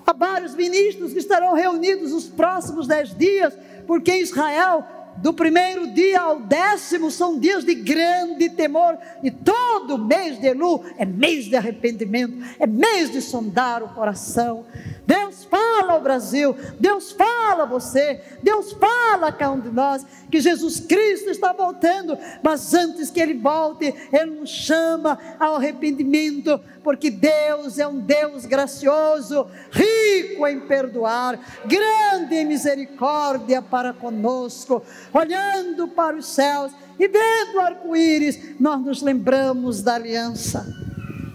Há vários ministros que estarão reunidos nos próximos dez dias, porque Israel do primeiro dia ao décimo são dias de grande temor, e todo mês de Elu é mês de arrependimento, é mês de sondar o coração. Deus fala ao Brasil, Deus fala a você, Deus fala a cada um de nós que Jesus Cristo está voltando, mas antes que Ele volte, Ele nos chama ao arrependimento, porque Deus é um Deus gracioso, rico em perdoar, grande em misericórdia para conosco, olhando para os céus e vendo o arco-íris, nós nos lembramos da aliança.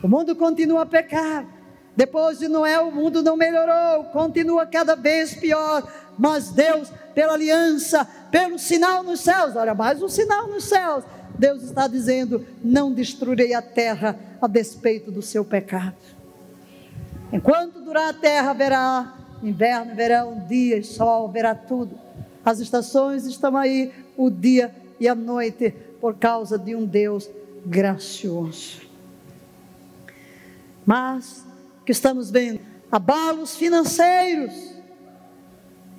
O mundo continua a pecar depois de Noé, o mundo não melhorou, continua cada vez pior. Mas Deus, pela aliança, pelo sinal nos céus, olha mais um sinal nos céus. Deus está dizendo: não destruirei a terra a despeito do seu pecado. Enquanto durar a terra, haverá inverno, verão, dia sol, verá tudo. As estações estão aí, o dia e a noite, por causa de um Deus gracioso. Mas que estamos vendo abalos financeiros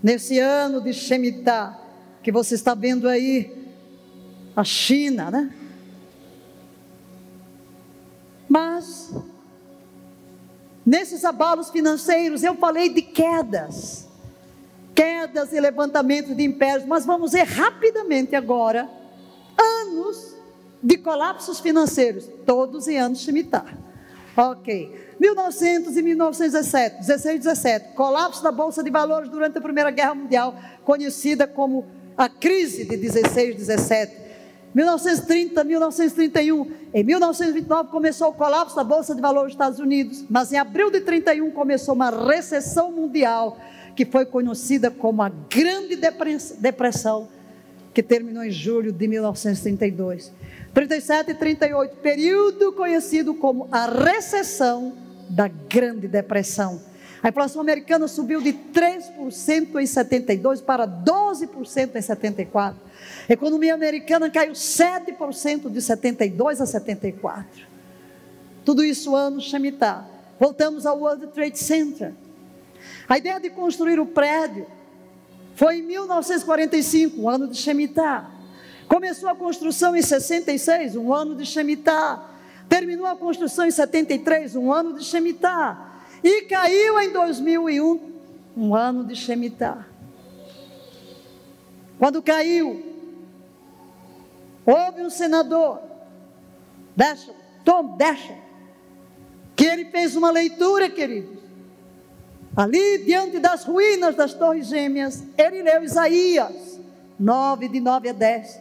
nesse ano de Shemitah, que você está vendo aí, a China, né? Mas, nesses abalos financeiros, eu falei de quedas, quedas e levantamento de impérios, mas vamos ver rapidamente agora, anos de colapsos financeiros, todos em anos Shemitah. Ok. 1900 e 1917, 16 e 17, colapso da Bolsa de Valores durante a Primeira Guerra Mundial, conhecida como a crise de 16 e 17. 1930, 1931. Em 1929 começou o colapso da Bolsa de Valores dos Estados Unidos, mas em abril de 31 começou uma recessão mundial que foi conhecida como a Grande Depressão, que terminou em julho de 1932. 37 e 38, período conhecido como a recessão da Grande Depressão. A inflação americana subiu de 3% em 72 para 12% em 74. A economia americana caiu 7% de 72 a 74. Tudo isso ano Shemitah. Voltamos ao World Trade Center. A ideia de construir o prédio foi em 1945, um ano de Shemitah. Começou a construção em 66, um ano de Shemitah. Terminou a construção em 73, um ano de Shemitah. E caiu em 2001, um ano de Shemitah. Quando caiu, houve um senador, deixa, Tom deixa, que ele fez uma leitura, queridos. Ali diante das ruínas das torres gêmeas, ele leu Isaías 9, de 9 a 10.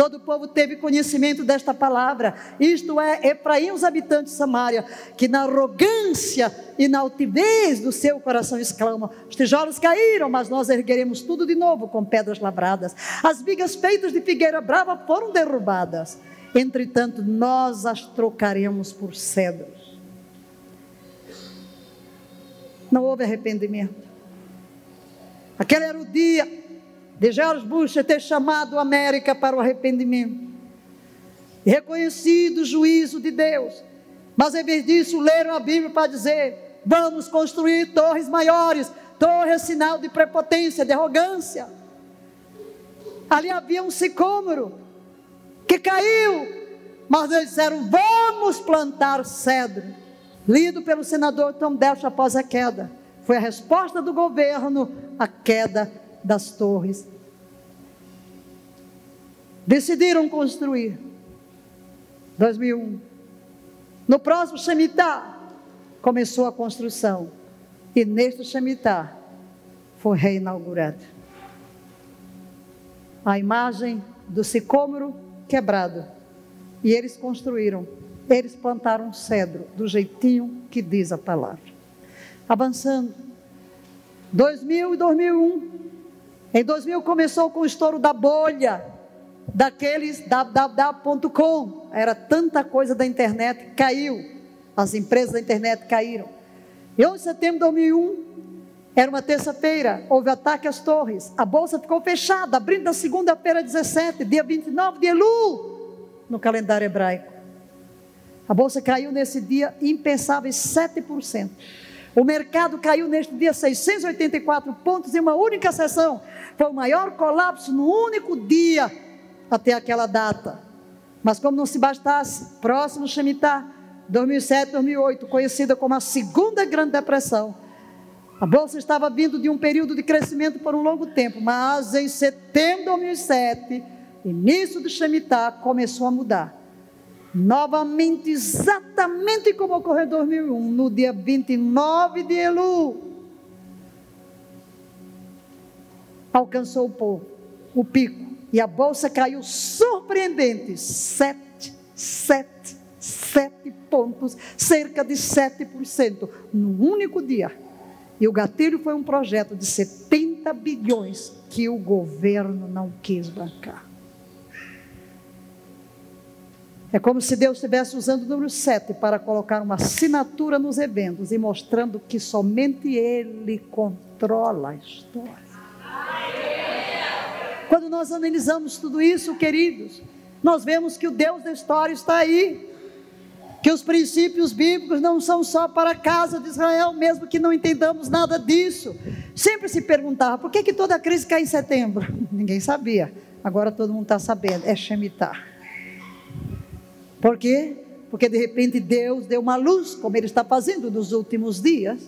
Todo o povo teve conhecimento desta palavra. Isto é, Efraim, os habitantes de Samaria, que na arrogância e na altivez do seu coração exclamam: Os tijolos caíram, mas nós ergueremos tudo de novo com pedras labradas. As vigas feitas de figueira brava foram derrubadas. Entretanto, nós as trocaremos por cedros. não houve arrependimento. Aquele era o dia de George Bush ter chamado a América para o arrependimento. E reconhecido o juízo de Deus. Mas em vez disso, leram a Bíblia para dizer: vamos construir torres maiores. Torre é sinal de prepotência, de arrogância. Ali havia um sicômoro que caiu, mas eles disseram: vamos plantar cedro lido pelo senador Tom Delch após a queda. Foi a resposta do governo à queda das torres. Decidiram construir. 2001. No próximo Shemitah, começou a construção. E neste Shemitah, foi reinaugurado. A imagem do sicômoro quebrado. E eles construíram eles plantaram um cedro, do jeitinho que diz a palavra. Avançando. 2000 e 2001. Em 2000 começou com o estouro da bolha, daqueles www.com. Era tanta coisa da internet, caiu. As empresas da internet caíram. E 11 de setembro de 2001, era uma terça-feira, houve ataque às torres. A bolsa ficou fechada, abrindo na segunda-feira 17, dia 29 de Elul, no calendário hebraico. A bolsa caiu nesse dia impensáveis 7%. O mercado caiu neste dia 684 pontos em uma única sessão. Foi o maior colapso no único dia até aquela data. Mas como não se bastasse, próximo Shemitah, 2007, 2008, conhecida como a segunda grande depressão. A bolsa estava vindo de um período de crescimento por um longo tempo, mas em setembro de 2007, início do Shemitah, começou a mudar novamente, exatamente como ocorreu em 2001, no dia 29 de Elu, alcançou o povo, o pico, e a bolsa caiu surpreendente, sete, sete, sete pontos, cerca de 7%, num único dia. E o gatilho foi um projeto de 70 bilhões que o governo não quis bancar. É como se Deus estivesse usando o número 7 para colocar uma assinatura nos eventos e mostrando que somente Ele controla a história. Quando nós analisamos tudo isso, queridos, nós vemos que o Deus da história está aí. Que os princípios bíblicos não são só para a casa de Israel, mesmo que não entendamos nada disso. Sempre se perguntava por que, que toda a crise cai em setembro? Ninguém sabia. Agora todo mundo está sabendo. É Shemitah. Por quê? Porque de repente Deus deu uma luz, como Ele está fazendo nos últimos dias.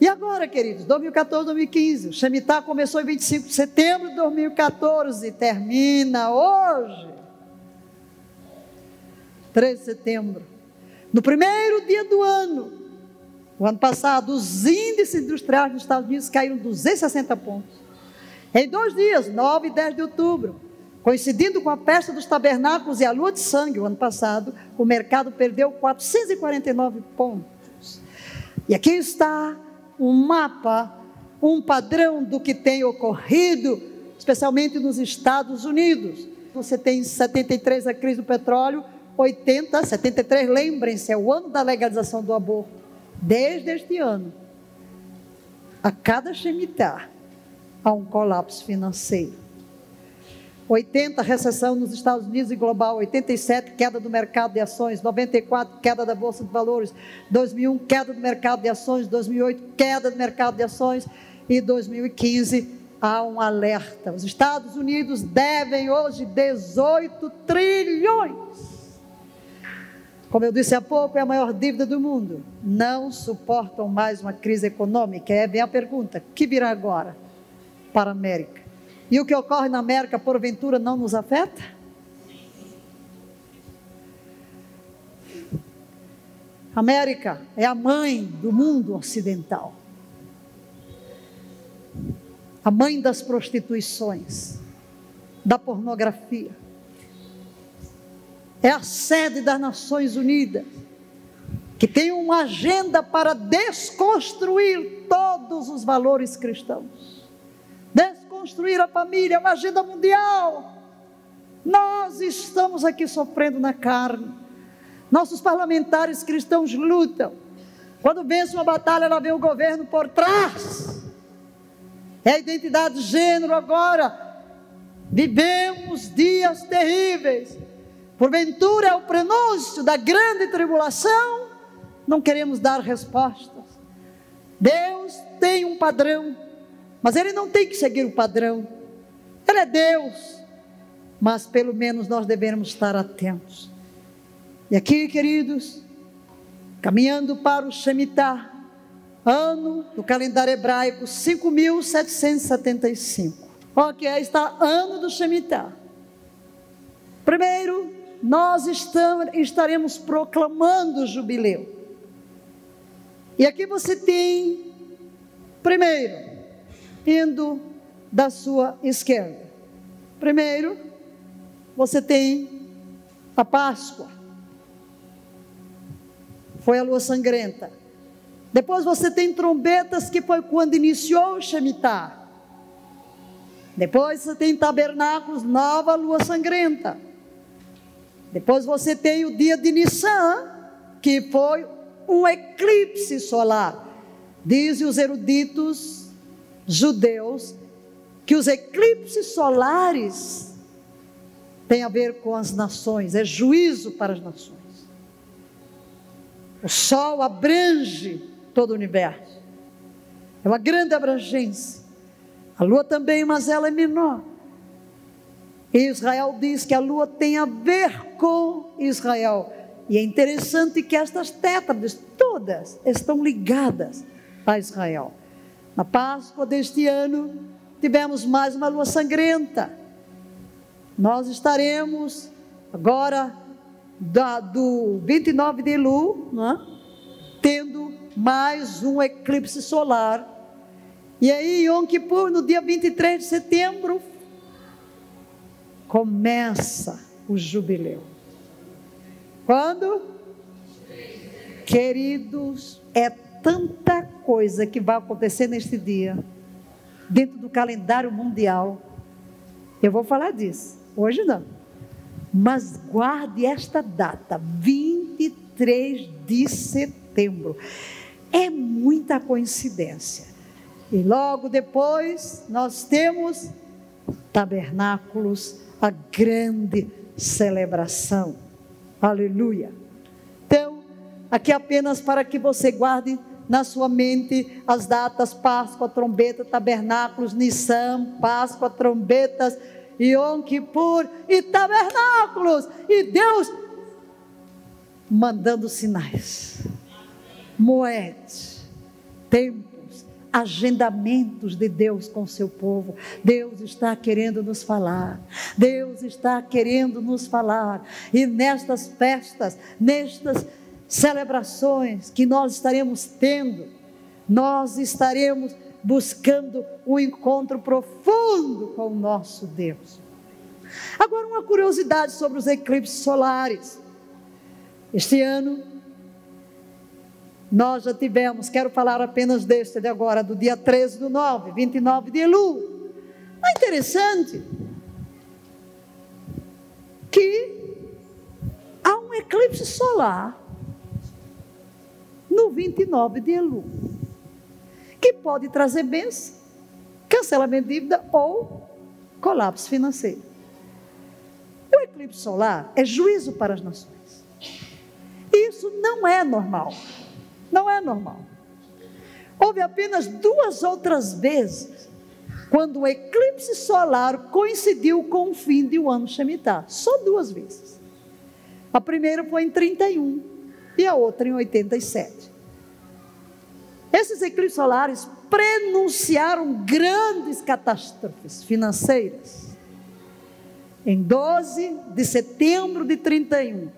E agora, queridos, 2014, 2015, o Shemitah começou em 25 de setembro de 2014 e termina hoje, 3 de setembro. No primeiro dia do ano, o ano passado, os índices industriais dos Estados Unidos caíram 260 pontos. Em dois dias, 9 e 10 de outubro, coincidindo com a festa dos tabernáculos e a lua de sangue, o ano passado, o mercado perdeu 449 pontos. E aqui está um mapa, um padrão do que tem ocorrido, especialmente nos Estados Unidos. Você tem 73 a crise do petróleo, 80, 73, lembrem-se, é o ano da legalização do aborto. Desde este ano, a cada Shemitah, há um colapso financeiro. 80, recessão nos Estados Unidos e global. 87, queda do mercado de ações. 94, queda da Bolsa de Valores. 2001, queda do mercado de ações. 2008, queda do mercado de ações. E 2015, há um alerta. Os Estados Unidos devem hoje 18 trilhões. Como eu disse há pouco, é a maior dívida do mundo. Não suportam mais uma crise econômica. É bem a pergunta: que virá agora para a América? E o que ocorre na América, porventura, não nos afeta? América é a mãe do mundo ocidental a mãe das prostituições, da pornografia. É a sede das Nações Unidas, que tem uma agenda para desconstruir todos os valores cristãos. Desconstruir a família, uma agenda mundial. Nós estamos aqui sofrendo na carne. Nossos parlamentares cristãos lutam. Quando vence uma batalha, ela vê o governo por trás é a identidade de gênero agora. Vivemos dias terríveis. Porventura é o prenúncio da grande tribulação. Não queremos dar respostas. Deus tem um padrão, mas Ele não tem que seguir o padrão. Ele é Deus, mas pelo menos nós devemos estar atentos. E aqui, queridos, caminhando para o Shemitah, ano do calendário hebraico 5775. Ok, está ano do Shemitah. Primeiro, nós estamos, estaremos proclamando o jubileu. E aqui você tem, primeiro, indo da sua esquerda. Primeiro, você tem a Páscoa. Foi a lua sangrenta. Depois você tem trombetas, que foi quando iniciou o Shemitah. Depois você tem tabernáculos, nova lua sangrenta. Depois você tem o dia de Nissan, que foi um eclipse solar. Dizem os eruditos judeus que os eclipses solares têm a ver com as nações, é juízo para as nações. O sol abrange todo o universo. É uma grande abrangência. A lua também, mas ela é menor. E Israel diz que a lua tem a ver com Israel. E é interessante que estas tétrades todas estão ligadas a Israel. Na Páscoa deste ano, tivemos mais uma lua sangrenta. Nós estaremos agora da, do 29 de Lu, é? tendo mais um eclipse solar. E aí, Yom Kippur, no dia 23 de setembro, começa o jubileu. Quando? Queridos, é tanta coisa que vai acontecer neste dia, dentro do calendário mundial. Eu vou falar disso, hoje não. Mas guarde esta data, 23 de setembro. É muita coincidência. E logo depois nós temos tabernáculos, a grande celebração. Aleluia. Então, aqui apenas para que você guarde na sua mente as datas Páscoa, trombeta, tabernáculos, Nissan, Páscoa, trombetas, Yom Kippur e tabernáculos. E Deus mandando sinais. Moed, tempos, agendamentos de Deus com o seu povo. Deus está querendo nos falar. Deus está querendo nos falar. E nestas festas, nestas celebrações que nós estaremos tendo, nós estaremos buscando um encontro profundo com o nosso Deus. Agora, uma curiosidade sobre os eclipses solares. Este ano, nós já tivemos, quero falar apenas deste de agora, do dia 13 do 9, 29 de Elu. É interessante que há um eclipse solar no 29 de Elu, que pode trazer bênção, cancelamento de dívida ou colapso financeiro. O eclipse solar é juízo para as nações. Isso não é normal. Não é normal. Houve apenas duas outras vezes quando o eclipse solar coincidiu com o fim de um ano Shemitah. Só duas vezes. A primeira foi em 31 e a outra em 87. Esses eclipses solares prenunciaram grandes catástrofes financeiras. Em 12 de setembro de 31,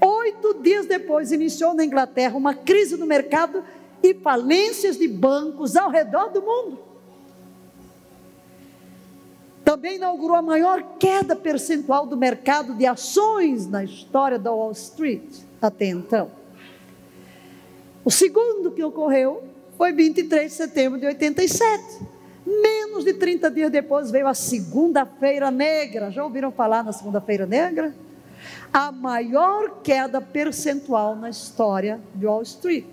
Oito dias depois, iniciou na Inglaterra uma crise no mercado e falências de bancos ao redor do mundo. Também inaugurou a maior queda percentual do mercado de ações na história da Wall Street até então. O segundo que ocorreu foi 23 de setembro de 87. Menos de 30 dias depois veio a Segunda-feira Negra. Já ouviram falar na Segunda-feira Negra? a maior queda percentual na história de Wall Street.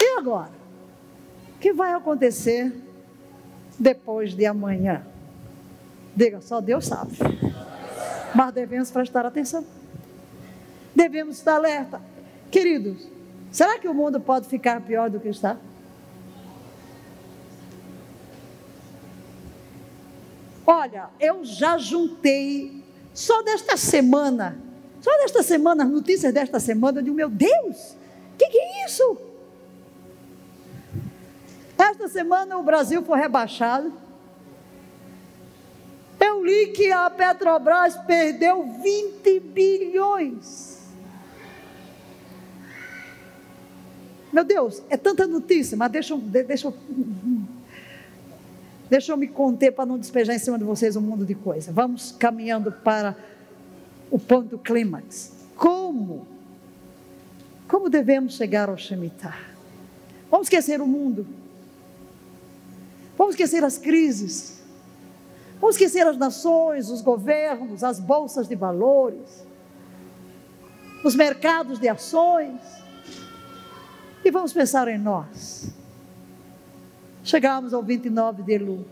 E agora? O que vai acontecer depois de amanhã? Diga, só Deus sabe. Mas devemos prestar atenção. Devemos estar alerta. Queridos, será que o mundo pode ficar pior do que está? Olha, eu já juntei, só desta semana, só desta semana, as notícias desta semana, eu digo, meu Deus, o que, que é isso? Esta semana o Brasil foi rebaixado. Eu li que a Petrobras perdeu 20 bilhões. Meu Deus, é tanta notícia, mas deixa, deixa Deixa eu me conter para não despejar em cima de vocês um mundo de coisa. Vamos caminhando para o ponto clímax. Como? Como devemos chegar ao Shemitah? Vamos esquecer o mundo. Vamos esquecer as crises. Vamos esquecer as nações, os governos, as bolsas de valores, os mercados de ações. E vamos pensar em nós. Chegamos ao 29 de Elu.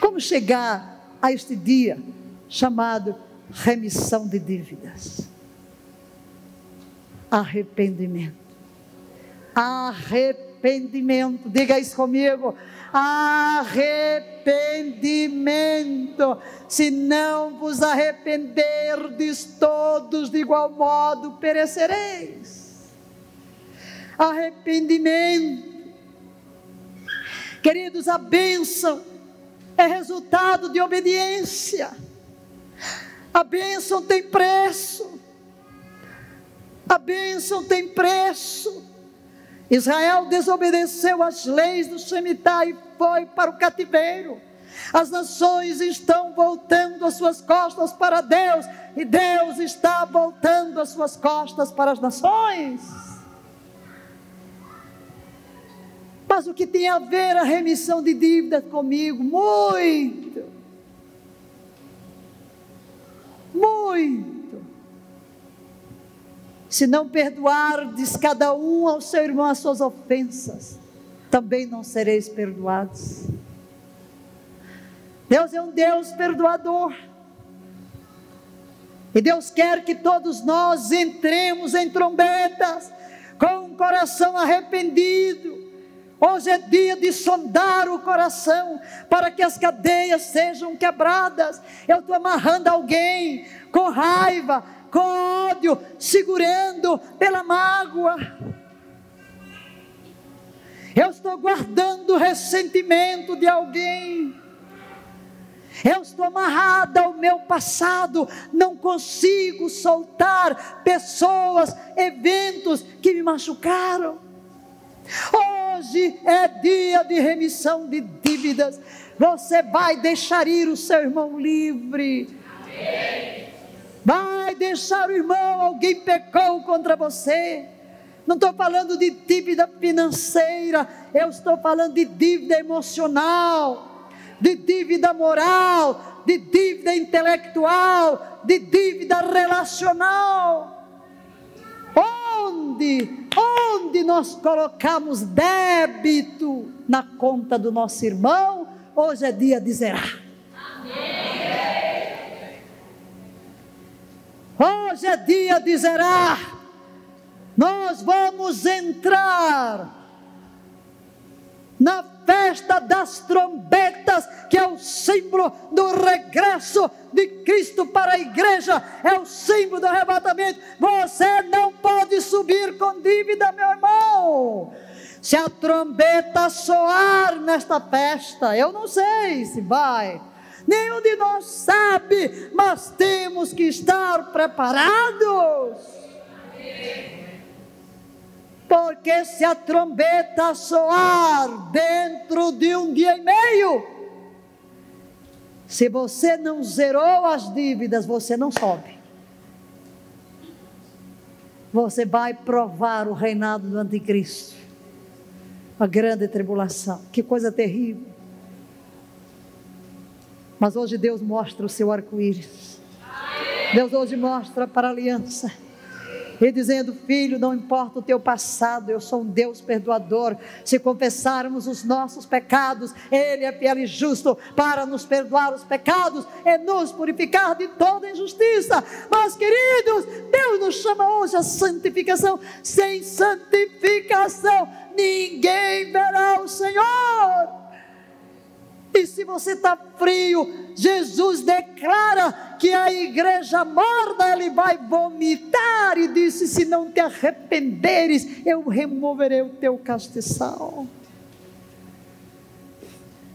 Como chegar a este dia chamado remissão de dívidas? Arrependimento. Arrependimento. Diga isso comigo. Arrependimento. Se não vos arrependerdes todos de igual modo perecereis. Arrependimento Queridos, a bênção é resultado de obediência. A bênção tem preço. A bênção tem preço. Israel desobedeceu às leis do Shemitah e foi para o cativeiro. As nações estão voltando as suas costas para Deus e Deus está voltando as suas costas para as nações. Mas o que tem a ver a remissão de dívidas comigo? Muito. Muito. Se não perdoardes cada um ao seu irmão as suas ofensas, também não sereis perdoados. Deus é um Deus perdoador. E Deus quer que todos nós entremos em trombetas com um coração arrependido, Hoje é dia de sondar o coração para que as cadeias sejam quebradas. Eu estou amarrando alguém com raiva, com ódio, segurando pela mágoa. Eu estou guardando ressentimento de alguém. Eu estou amarrada ao meu passado, não consigo soltar pessoas, eventos que me machucaram. Hoje é dia de remissão de dívidas. Você vai deixar ir o seu irmão livre. Vai deixar o irmão, alguém pecou contra você. Não estou falando de dívida financeira, eu estou falando de dívida emocional de dívida moral, de dívida intelectual, de dívida relacional. Onde, onde nós colocamos débito na conta do nosso irmão, hoje é dia de zerar. Hoje é dia de zerar. Nós vamos entrar na festa das trombetas, que é o símbolo do regresso de Cristo para a igreja, é o símbolo do arrebatamento. Você não pode subir com dívida, meu irmão. Se a trombeta soar nesta festa, eu não sei se vai. Nenhum de nós sabe, mas temos que estar preparados. Amém. Porque se a trombeta soar dentro de um dia e meio, se você não zerou as dívidas, você não sobe. Você vai provar o reinado do anticristo. A grande tribulação. Que coisa terrível. Mas hoje Deus mostra o seu arco-íris. Deus hoje mostra para a aliança e dizendo: Filho, não importa o teu passado, eu sou um Deus perdoador. Se confessarmos os nossos pecados, Ele é fiel e justo para nos perdoar os pecados e nos purificar de toda injustiça. Mas, queridos, Deus nos chama hoje a santificação. Sem santificação, ninguém verá o Senhor. E se você está frio, Jesus declara que a igreja morna ele vai vomitar e disse: se não te arrependeres, eu removerei o teu castiçal.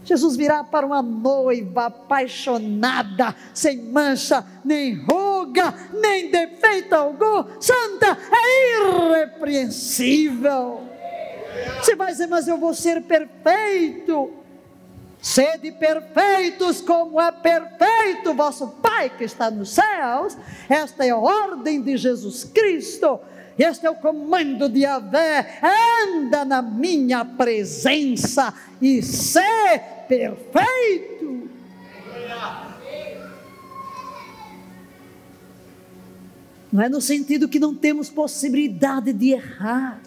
Jesus virá para uma noiva apaixonada, sem mancha, nem ruga, nem defeito algum, santa é irrepreensível. Você vai dizer, mas eu vou ser perfeito. Sede perfeitos como é perfeito vosso Pai que está nos céus. Esta é a ordem de Jesus Cristo. Este é o comando de Yahvé. Anda na minha presença e ser perfeito. Não é no sentido que não temos possibilidade de errar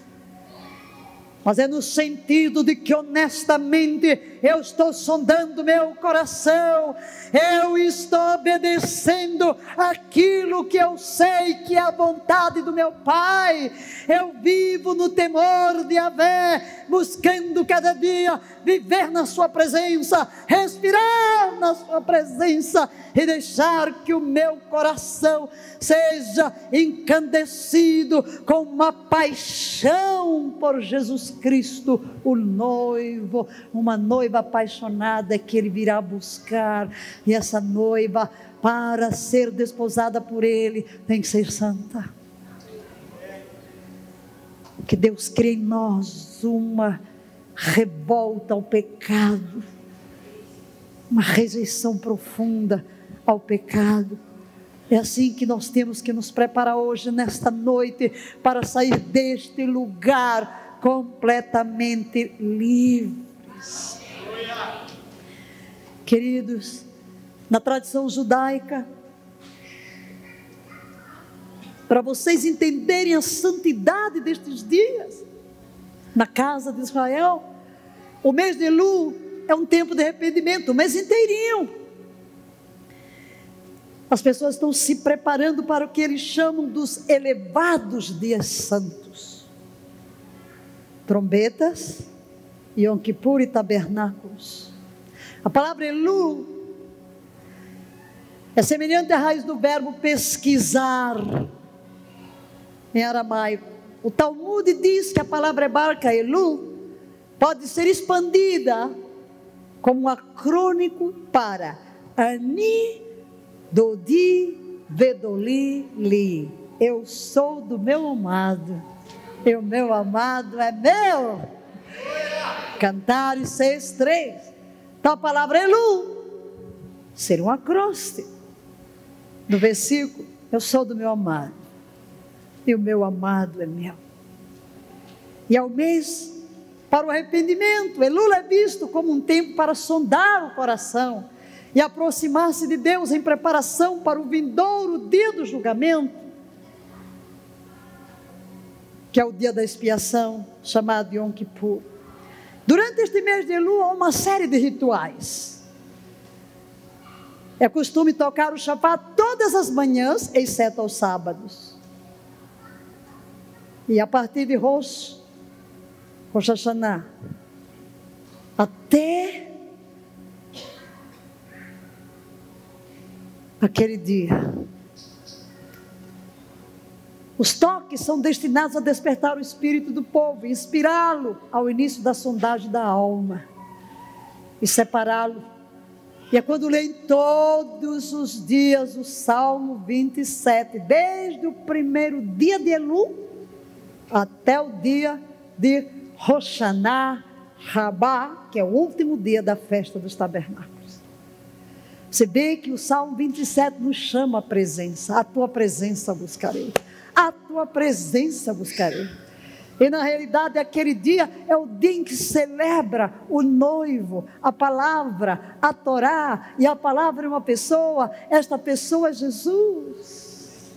mas é no sentido de que honestamente eu estou sondando meu coração, eu estou obedecendo aquilo que eu sei que é a vontade do meu Pai, eu vivo no temor de Avé, buscando cada dia viver na Sua presença, respirar na Sua presença e deixar que o meu coração seja encandecido com uma paixão por Jesus Cristo, o noivo, uma noiva apaixonada que ele virá buscar, e essa noiva, para ser desposada por ele, tem que ser santa. Que Deus crie em nós uma revolta ao pecado, uma rejeição profunda ao pecado. É assim que nós temos que nos preparar hoje, nesta noite, para sair deste lugar completamente livres. Queridos, na tradição judaica, para vocês entenderem a santidade destes dias, na casa de Israel. O mês de Lu é um tempo de arrependimento, o mês inteirinho. As pessoas estão se preparando para o que eles chamam dos elevados dias santos. Trombetas, Yom Kippur e tabernáculos. A palavra Elu é semelhante à raiz do verbo pesquisar em aramaico. O Talmud diz que a palavra hebraica Elu pode ser expandida como um acrônico para Ani Dodi Vedoli Li. Eu sou do meu amado, e o meu amado é meu. Cantares 6, 3. Então a palavra Elu seria um acróstico do versículo: Eu sou do meu amado, e o meu amado é meu. E ao mês para o arrependimento. Elul é visto como um tempo para sondar o coração e aproximar-se de Deus em preparação para o vindouro dia do julgamento, que é o dia da expiação, chamado Yom Kippur. Durante este mês de Elul há uma série de rituais. É costume tocar o chafá todas as manhãs, exceto aos sábados. E a partir de Rosh, Rosh Hashanah, até aquele dia. Os toques são destinados a despertar o espírito do povo, inspirá-lo ao início da sondagem da alma e separá-lo. E é quando leem todos os dias o Salmo 27, desde o primeiro dia de Elu até o dia de Roshaná Rabá, que é o último dia da festa dos tabernáculos. Você vê que o Salmo 27 nos chama a presença, a tua presença buscarei, a tua presença buscarei. E na realidade, aquele dia é o dia em que celebra o noivo, a palavra, a Torá, e a palavra é uma pessoa, esta pessoa é Jesus.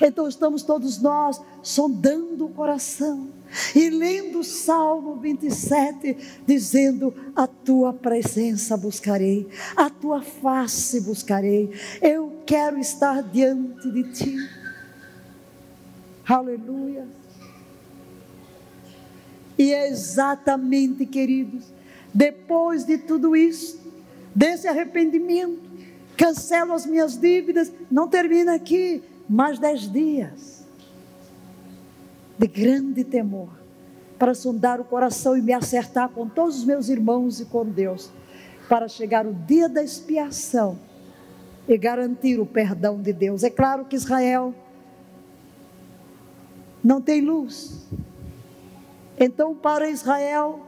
Então estamos todos nós sondando o coração e lendo o Salmo 27, dizendo: A tua presença buscarei, a tua face buscarei, eu quero estar diante de ti. Aleluia. E é exatamente, queridos, depois de tudo isso, desse arrependimento, cancelo as minhas dívidas, não termina aqui, mais dez dias de grande temor, para sondar o coração e me acertar com todos os meus irmãos e com Deus, para chegar o dia da expiação e garantir o perdão de Deus. É claro que Israel não tem luz. Então, para Israel,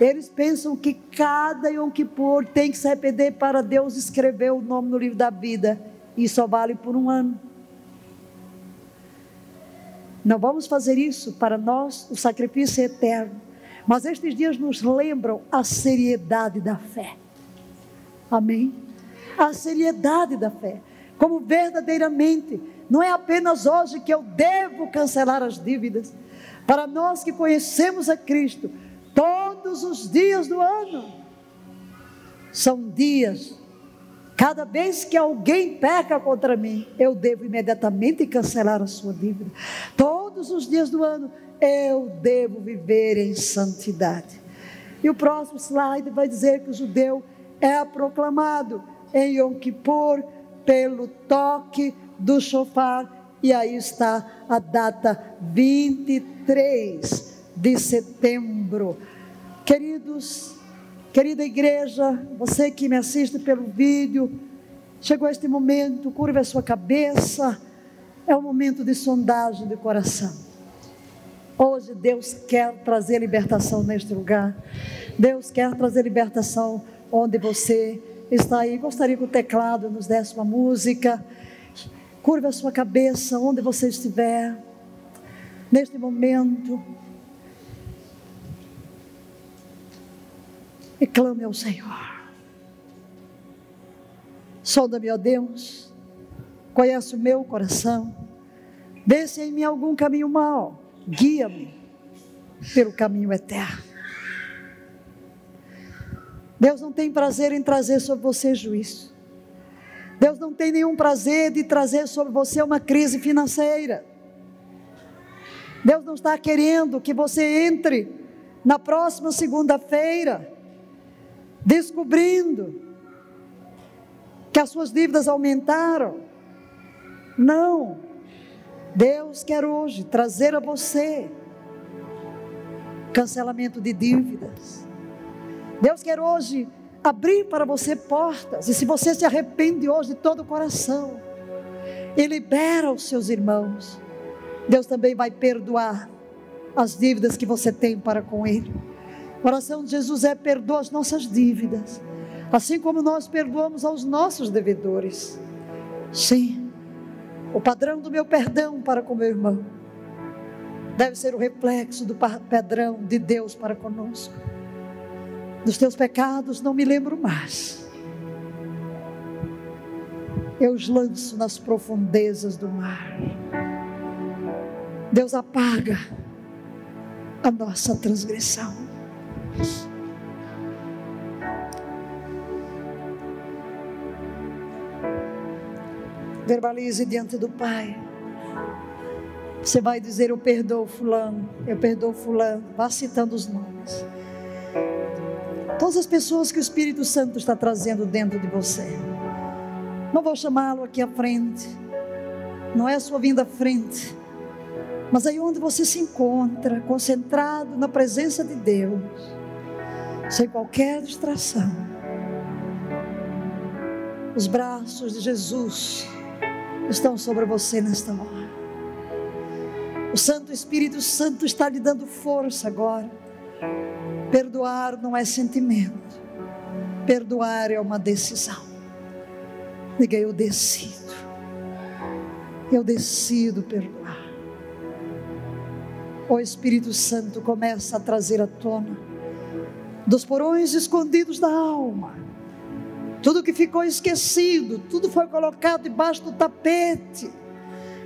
eles pensam que cada Yom Kippur tem que se arrepender para Deus escrever o nome no livro da vida. E só vale por um ano. Não vamos fazer isso para nós, o sacrifício é eterno. Mas estes dias nos lembram a seriedade da fé. Amém? A seriedade da fé. Como verdadeiramente, não é apenas hoje que eu devo cancelar as dívidas. Para nós que conhecemos a Cristo, todos os dias do ano são dias Cada vez que alguém peca contra mim, eu devo imediatamente cancelar a sua dívida. Todos os dias do ano, eu devo viver em santidade. E o próximo slide vai dizer que o judeu é proclamado em Yom Kippur pelo toque do shofar. E aí está a data 23 de setembro. Queridos, Querida igreja, você que me assiste pelo vídeo, chegou este momento, curva a sua cabeça, é um momento de sondagem do coração. Hoje Deus quer trazer libertação neste lugar. Deus quer trazer libertação onde você está aí. Gostaria que o teclado nos desse uma música. Curva a sua cabeça onde você estiver. Neste momento, e clame ao Senhor. Sonda-me, ó Deus, conhece o meu coração, vê se em mim algum caminho mau, guia-me pelo caminho eterno. Deus não tem prazer em trazer sobre você juízo. Deus não tem nenhum prazer de trazer sobre você uma crise financeira. Deus não está querendo que você entre na próxima segunda-feira descobrindo que as suas dívidas aumentaram. Não. Deus quer hoje trazer a você cancelamento de dívidas. Deus quer hoje abrir para você portas. E se você se arrepende hoje de todo o coração e libera os seus irmãos, Deus também vai perdoar as dívidas que você tem para com Ele. A oração de Jesus é: perdoa as nossas dívidas, assim como nós perdoamos aos nossos devedores. Sim, o padrão do meu perdão para com meu irmão deve ser o reflexo do padrão de Deus para conosco. Dos teus pecados não me lembro mais. Eu os lanço nas profundezas do mar. Deus apaga a nossa transgressão. Verbalize diante do Pai. Você vai dizer: Eu perdoo Fulano, eu perdoo Fulano. Vá citando os nomes. Todas as pessoas que o Espírito Santo está trazendo dentro de você. Não vou chamá-lo aqui à frente. Não é a sua vinda à frente. Mas aí onde você se encontra, concentrado na presença de Deus, sem qualquer distração, os braços de Jesus estão sobre você nesta hora. O Santo Espírito Santo está lhe dando força agora. Perdoar não é sentimento, perdoar é uma decisão. Diga, eu decido, eu decido perdoar. O Espírito Santo começa a trazer à tona dos porões escondidos da alma. Tudo que ficou esquecido, tudo foi colocado debaixo do tapete.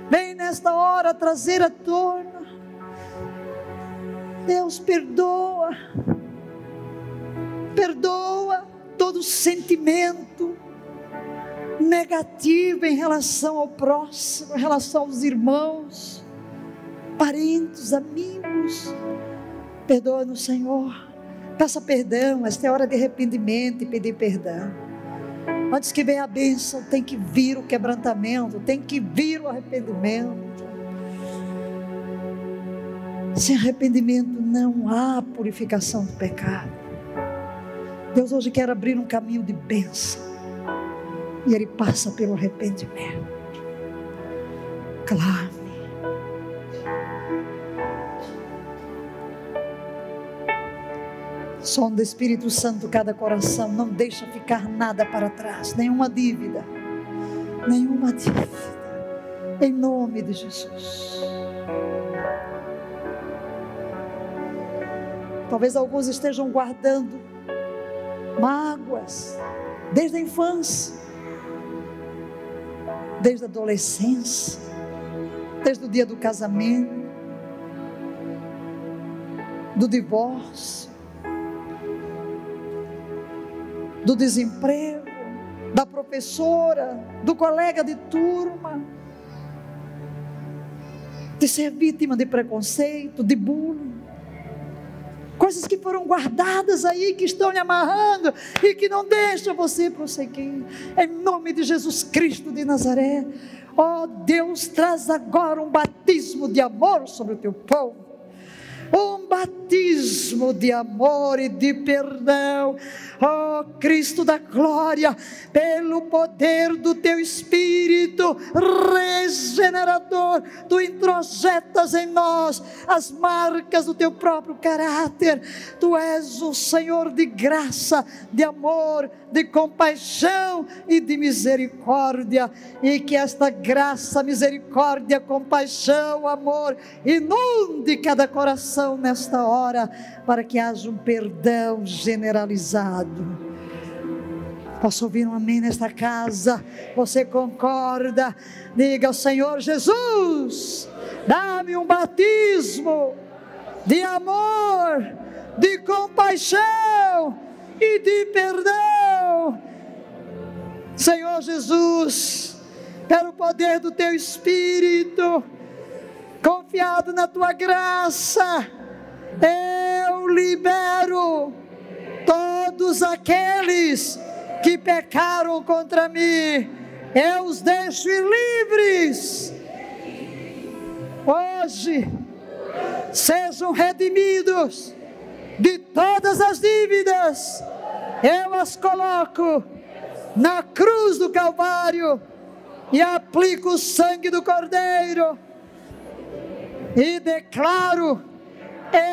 Vem nesta hora trazer à tona. Deus perdoa. Perdoa todo sentimento negativo em relação ao próximo, em relação aos irmãos, parentes, amigos. Perdoa-nos, Senhor. Peça perdão, esta é hora de arrependimento e pedir perdão. Antes que venha a bênção, tem que vir o quebrantamento, tem que vir o arrependimento. Sem arrependimento não há purificação do pecado. Deus hoje quer abrir um caminho de bênção. E Ele passa pelo arrependimento. Clame. Som do Espírito Santo cada coração, não deixa ficar nada para trás, nenhuma dívida, nenhuma dívida, em nome de Jesus. Talvez alguns estejam guardando mágoas desde a infância, desde a adolescência, desde o dia do casamento, do divórcio do desemprego, da professora, do colega de turma, de ser vítima de preconceito, de bullying. Coisas que foram guardadas aí, que estão lhe amarrando e que não deixam você prosseguir. Em nome de Jesus Cristo de Nazaré. Ó oh, Deus, traz agora um batismo de amor sobre o teu povo um batismo de amor e de perdão. Ó oh, Cristo da glória, pelo poder do teu Espírito regenerador, tu introjetas em nós as marcas do teu próprio caráter. Tu és o Senhor de graça, de amor, de compaixão e de misericórdia, e que esta graça, misericórdia, compaixão, amor inunde cada coração nesta hora, para que haja um perdão generalizado. Posso ouvir um amém nesta casa? Você concorda? Diga ao Senhor Jesus: dá-me um batismo de amor, de compaixão e de perdão. Senhor Jesus, pelo poder do teu Espírito, confiado na tua graça, eu libero todos aqueles que pecaram contra mim, eu os deixo livres. Hoje, sejam redimidos de todas as dívidas. Eu as coloco na cruz do Calvário e aplico o sangue do Cordeiro e declaro: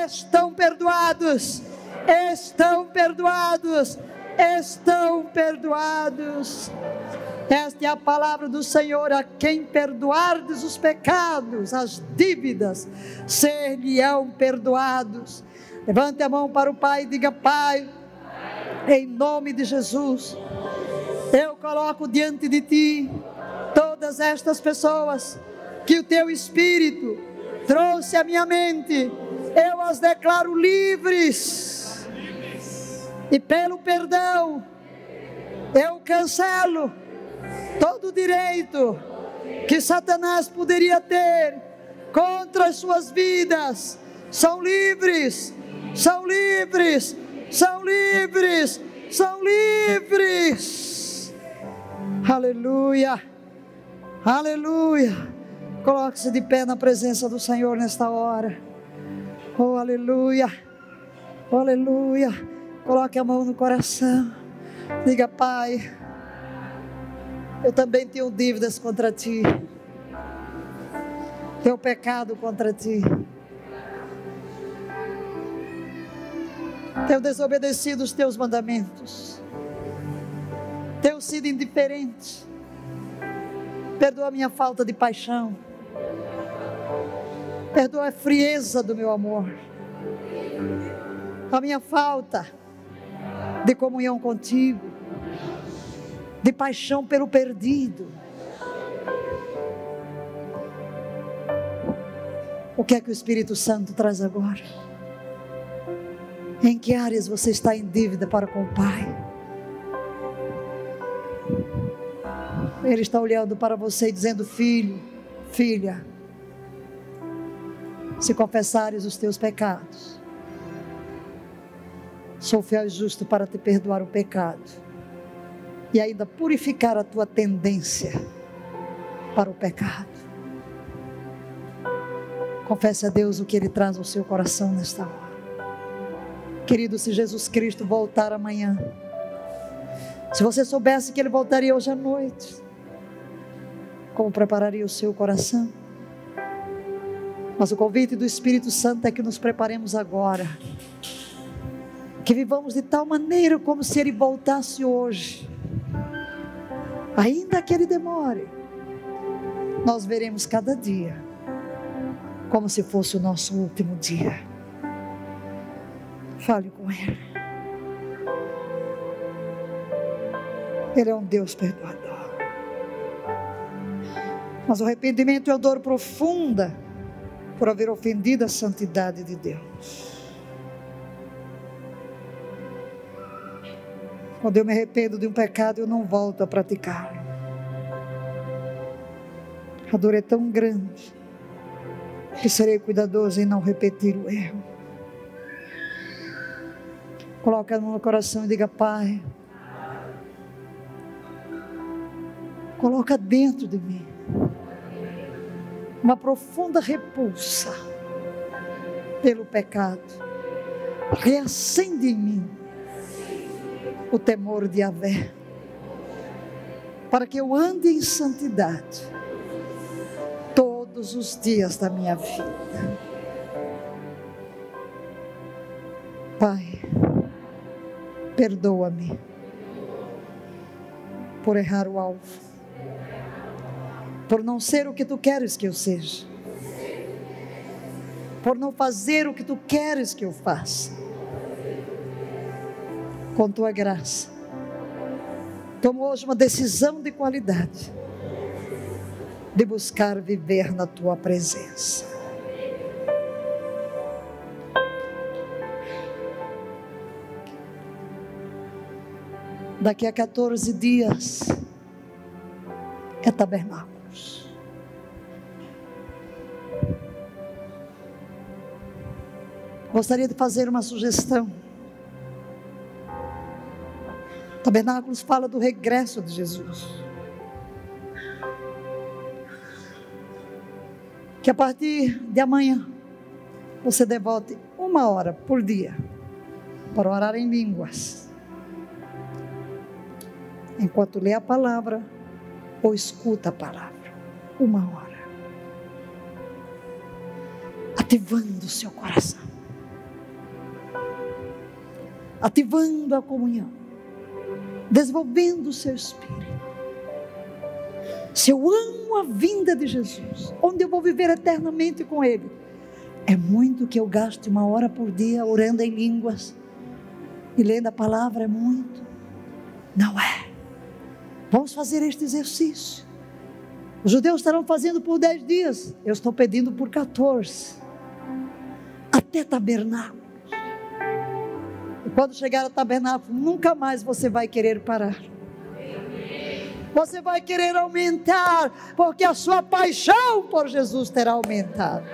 estão perdoados, estão perdoados, estão perdoados. Esta é a palavra do Senhor: a quem perdoardes os pecados, as dívidas, ser-lhe-ão perdoados. Levante a mão para o Pai e diga: Pai, em nome de Jesus, eu coloco diante de Ti todas estas pessoas que o Teu Espírito trouxe à minha mente, eu as declaro livres, e pelo perdão, eu cancelo todo o direito que Satanás poderia ter contra as suas vidas. São livres, são livres, são livres, são livres. Aleluia, aleluia. Coloque-se de pé na presença do Senhor nesta hora. Oh, aleluia, oh, aleluia. Coloque a mão no coração. Diga, Pai eu também tenho dívidas contra ti. Tenho pecado contra ti. Tenho desobedecido os teus mandamentos. Tenho sido indiferente. Perdoa a minha falta de paixão. Perdoa a frieza do meu amor. A minha falta de comunhão contigo de paixão pelo perdido. O que é que o Espírito Santo traz agora? Em que áreas você está em dívida para com o Pai? Ele está olhando para você e dizendo: Filho, filha, se confessares os teus pecados, sou fiel e justo para te perdoar o pecado e ainda purificar a tua tendência para o pecado. Confesse a Deus o que Ele traz ao seu coração nesta hora. Querido, se Jesus Cristo voltar amanhã, se você soubesse que Ele voltaria hoje à noite, como prepararia o seu coração? Mas o convite do Espírito Santo é que nos preparemos agora, que vivamos de tal maneira como se Ele voltasse hoje ainda que ele demore, nós veremos cada dia como se fosse o nosso último dia. Fale com Ele. Ele é um Deus perdoador. Mas o arrependimento é a dor profunda por haver ofendido a santidade de Deus. Quando eu me arrependo de um pecado, eu não volto a praticar. A dor é tão grande que serei cuidadoso em não repetir o erro. Coloca no meu coração e diga: Pai, coloca dentro de mim uma profunda repulsa pelo pecado. Reacende em mim o temor de Yahvé, para que eu ande em santidade todos os dias da minha vida. Pai, perdoa-me por errar o alvo, por não ser o que tu queres que eu seja, por não fazer o que tu queres que eu faça com tua graça. Tomo hoje uma decisão de qualidade, de buscar viver na tua presença. Daqui a 14 dias é tabernáculos. Gostaria de fazer uma sugestão. Tabernáculos fala do regresso de Jesus. Que a partir de amanhã você devote uma hora por dia para orar em línguas, enquanto lê a palavra ou escuta a palavra. Uma hora. Ativando o seu coração. Ativando a comunhão. Desenvolvendo o seu espírito. Se eu amo a vinda de Jesus, onde eu vou viver eternamente com Ele, é muito que eu gaste uma hora por dia orando em línguas e lendo a palavra, é muito. Não é. Vamos fazer este exercício. Os judeus estarão fazendo por dez dias, eu estou pedindo por 14. Até tabernáculos. Quando chegar ao tabernáculo, nunca mais você vai querer parar. Você vai querer aumentar, porque a sua paixão por Jesus terá aumentado.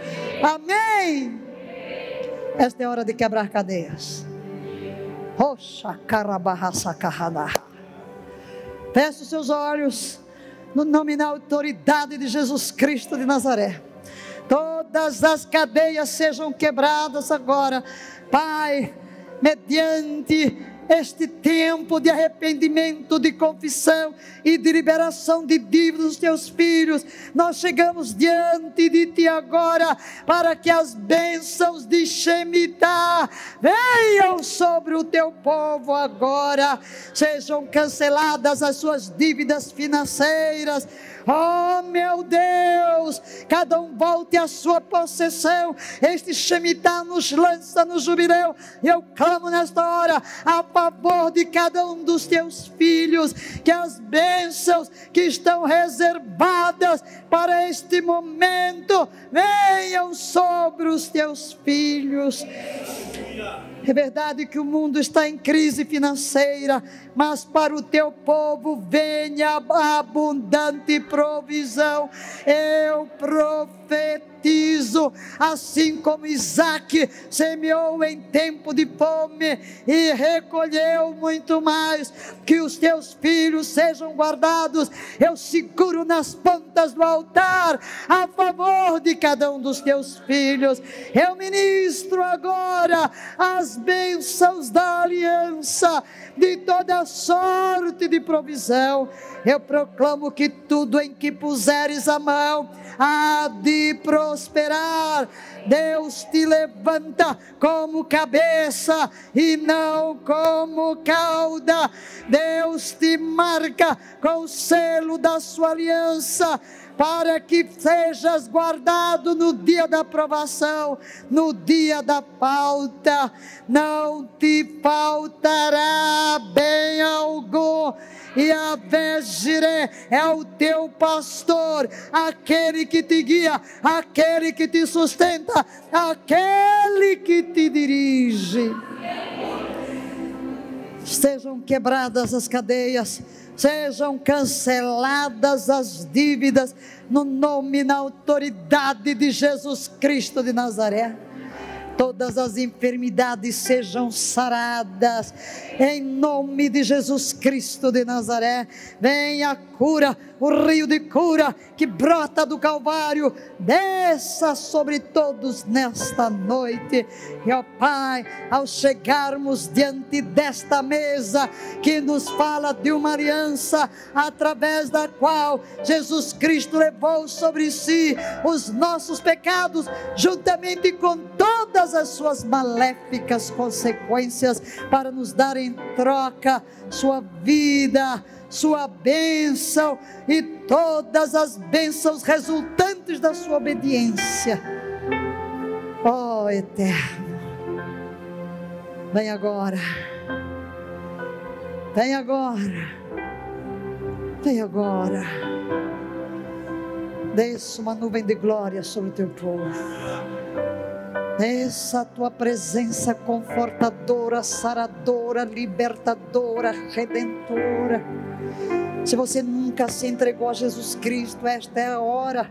Amém. Esta é hora de quebrar cadeias. Roxa os seus olhos no nome na autoridade de Jesus Cristo de Nazaré. Todas as cadeias sejam quebradas agora, Pai, mediante este tempo de arrependimento, de confissão e de liberação de dívidas dos teus filhos. Nós chegamos diante de ti agora para que as bênçãos de Shemitah venham sobre o teu povo agora, sejam canceladas as suas dívidas financeiras Oh meu Deus, cada um volte à sua possessão. Este Shemitah nos lança no jubileu. Eu clamo nesta hora a favor de cada um dos teus filhos, que as bênçãos que estão reservadas para este momento venham sobre os teus filhos. É verdade que o mundo está em crise financeira, mas para o teu povo venha abundante provisão. Eu profetizo, assim como Isaac semeou em tempo de fome e recolheu muito mais, que os teus filhos sejam guardados. Eu seguro nas pontas do altar a favor de cada um dos teus filhos. Eu ministro agora as bênçãos da aliança de toda sorte de provisão. Eu proclamo que tudo em que puseres a mão há de prosperar. Deus te levanta como cabeça e não como cauda. Deus te marca com o selo da sua aliança para que sejas guardado no dia da provação, no dia da falta, não te faltará bem algum. E a Vegire é o teu pastor, aquele que te guia, aquele que te sustenta, aquele que te dirige. Sejam quebradas as cadeias sejam canceladas as dívidas no nome e na autoridade de Jesus Cristo de Nazaré todas as enfermidades sejam saradas, em nome de Jesus Cristo de Nazaré. Venha a cura, o rio de cura que brota do Calvário, desça sobre todos nesta noite. E ó Pai, ao chegarmos diante desta mesa que nos fala de uma aliança através da qual Jesus Cristo levou sobre si os nossos pecados, juntamente com todas as suas maléficas consequências para nos dar em troca sua vida, sua bênção e todas as bênçãos resultantes da sua obediência. Oh, Eterno, vem agora, vem agora, vem agora. Desça uma nuvem de glória sobre o teu povo. Essa tua presença confortadora, saradora, libertadora, redentora. Se você nunca se entregou a Jesus Cristo, esta é a hora.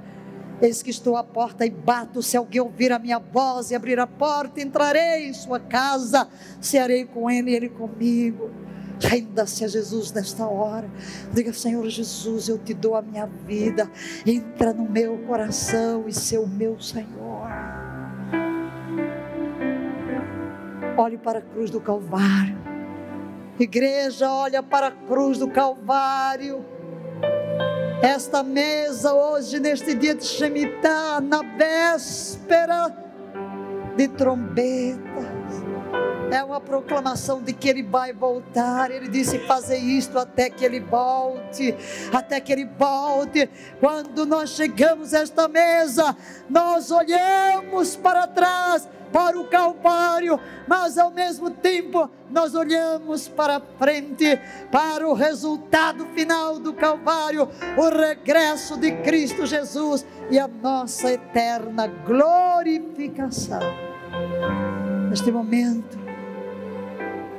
Eis que estou à porta e bato. Se alguém ouvir a minha voz e abrir a porta, entrarei em sua casa, cearei com ele e ele comigo. Renda-se a Jesus nesta hora. Diga, Senhor Jesus, eu te dou a minha vida. Entra no meu coração e ser o meu Senhor. Olhe para a cruz do Calvário. Igreja, olha para a cruz do Calvário. Esta mesa hoje, neste dia de Shemitah, na véspera de trombetas, é uma proclamação de que ele vai voltar. Ele disse: Fazer isto até que ele volte, até que ele volte. Quando nós chegamos a esta mesa, nós olhamos para trás para o Calvário, mas ao mesmo tempo nós olhamos para frente, para o resultado final do Calvário, o regresso de Cristo Jesus e a nossa eterna glorificação. Neste momento,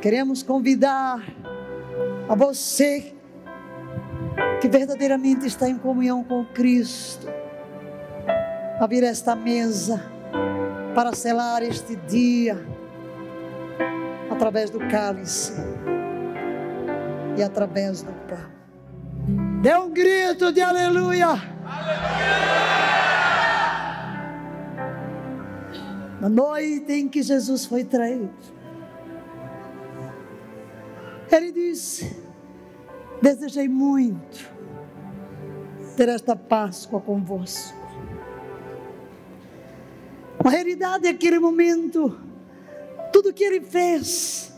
queremos convidar a você que verdadeiramente está em comunhão com Cristo a vir a esta mesa para selar este dia através do cálice e através do pão. Dê um grito de aleluia! Aleluia! Na noite em que Jesus foi traído, ele disse: Desejei muito ter esta Páscoa convosco. A realidade daquele momento, tudo que ele fez,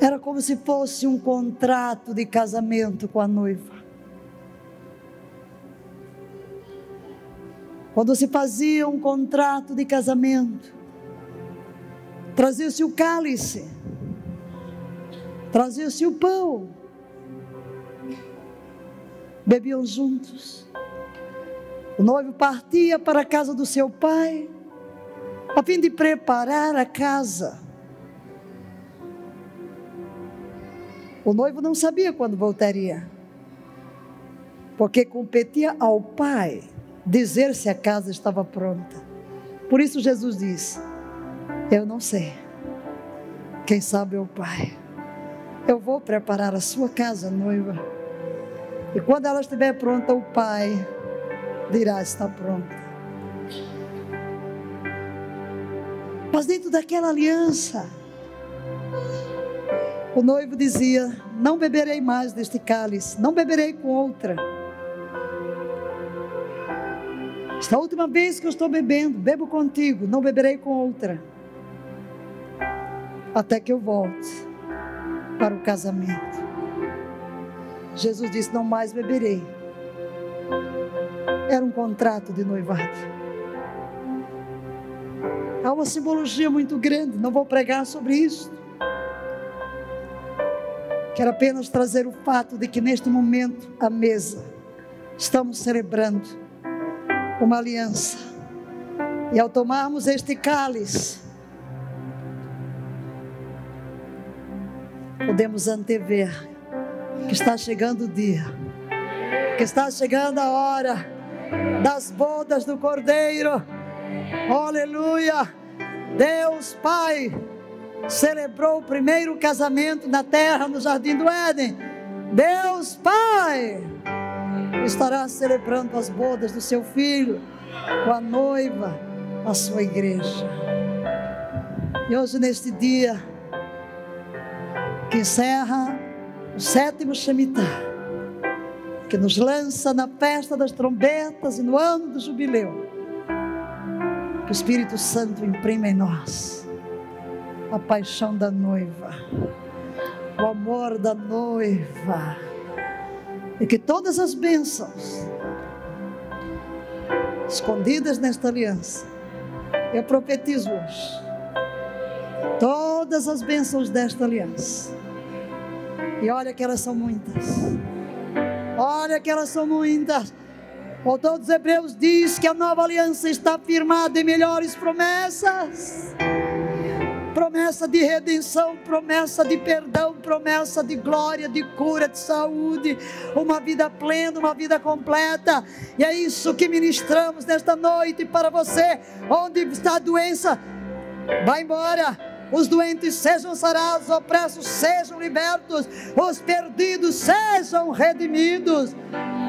era como se fosse um contrato de casamento com a noiva. Quando se fazia um contrato de casamento, trazia-se o cálice, trazia-se o pão, bebiam juntos. O noivo partia para a casa do seu pai, a fim de preparar a casa. O noivo não sabia quando voltaria, porque competia ao pai dizer se a casa estava pronta. Por isso Jesus disse: Eu não sei, quem sabe é o pai. Eu vou preparar a sua casa, noiva. E quando ela estiver pronta, o pai dirá: está pronta. Mas dentro daquela aliança, o noivo dizia: Não beberei mais deste cálice, não beberei com outra. Esta última vez que eu estou bebendo, bebo contigo, não beberei com outra. Até que eu volte para o casamento. Jesus disse: Não mais beberei era um contrato de noivado. Há uma simbologia muito grande, não vou pregar sobre isso. Quero apenas trazer o fato de que neste momento, à mesa, estamos celebrando uma aliança. E ao tomarmos este cálice, podemos antever que está chegando o dia, que está chegando a hora das bodas do Cordeiro. Aleluia! Deus Pai celebrou o primeiro casamento na terra, no jardim do Éden. Deus Pai estará celebrando as bodas do seu filho com a noiva, a sua igreja. E hoje, neste dia, que encerra o sétimo Shemitah, que nos lança na festa das trombetas e no ano do jubileu. Que o Espírito Santo imprima em nós a paixão da noiva, o amor da noiva, e que todas as bênçãos escondidas nesta aliança, eu profetizo hoje, todas as bênçãos desta aliança, e olha que elas são muitas Olha que elas são muitas. O autor dos Hebreus diz que a nova aliança está firmada em melhores promessas. Promessa de redenção, promessa de perdão, promessa de glória, de cura, de saúde, uma vida plena, uma vida completa. E é isso que ministramos nesta noite para você. Onde está a doença? Vai embora os doentes sejam sarados, os opressos sejam libertos, os perdidos sejam redimidos,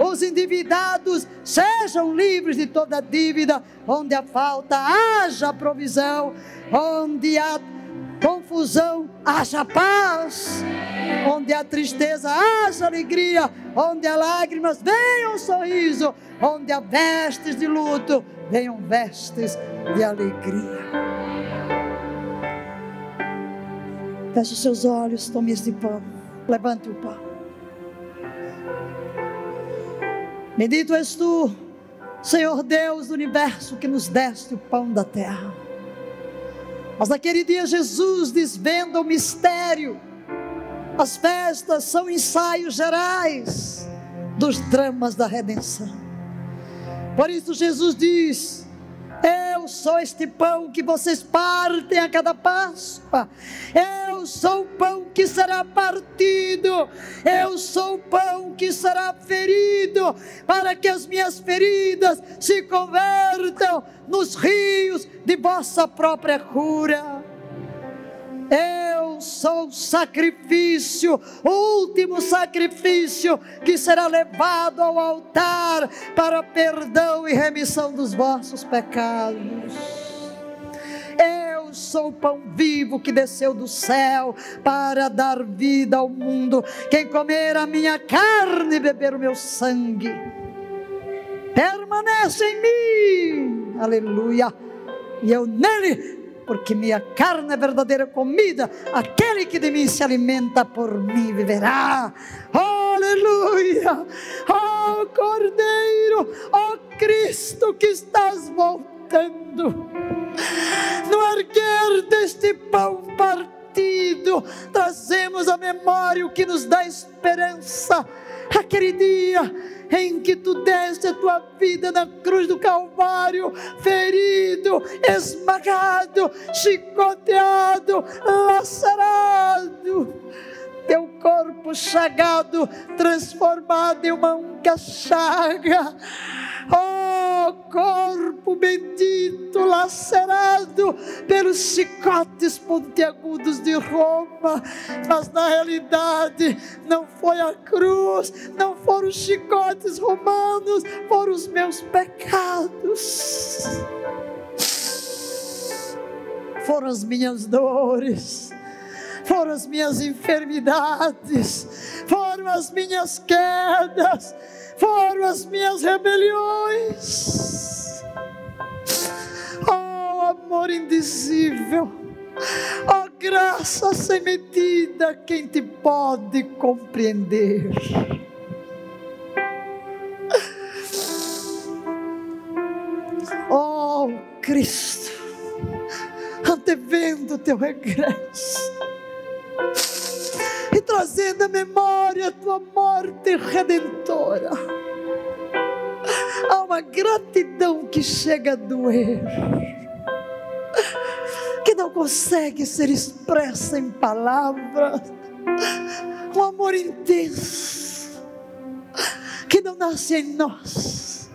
os endividados sejam livres de toda dívida, onde há falta haja provisão, onde há confusão, haja paz. Onde há tristeza, haja alegria. Onde há lágrimas, venha um sorriso. Onde há vestes de luto, venham vestes de alegria. Feche os seus olhos, tome este pão. Levante o pão. Bendito és tu, Senhor Deus do universo, que nos deste o pão da terra. Mas naquele dia Jesus desvenda o mistério. As festas são ensaios gerais dos dramas da redenção. Por isso Jesus diz: eu sou este pão que vocês partem a cada Páscoa. Eu sou o pão que será partido. Eu sou o pão que será ferido, para que as minhas feridas se convertam nos rios de vossa própria cura. Eu sou o sacrifício, o último sacrifício que será levado ao altar para perdão e remissão dos vossos pecados. Eu sou o pão vivo que desceu do céu para dar vida ao mundo. Quem comer a minha carne e beber o meu sangue, permanece em mim. Aleluia. E eu nele porque minha carne é verdadeira comida. Aquele que de mim se alimenta por mim viverá. Aleluia! Oh Cordeiro, oh Cristo que estás voltando. No erguer deste pão partido, trazemos a memória o que nos dá esperança. Aquele dia em que tu deste a tua vida na cruz do Calvário, ferido, esmagado, chicoteado, lacerado, teu corpo chagado, transformado em uma única chaga. Oh, corpo bendito, lacerado pelos chicotes pontiagudos de Roma, mas na realidade não foi a cruz, não foram os chicotes romanos, foram os meus pecados, foram as minhas dores foram as minhas enfermidades, foram as minhas quedas, foram as minhas rebeliões. Oh, amor indizível, oh, graça sem medida, quem te pode compreender? Oh, Cristo, antevendo o teu regresso trazendo à memória a tua morte redentora. Há uma gratidão que chega a doer, que não consegue ser expressa em palavras. Um amor intenso, que não nasce em nós,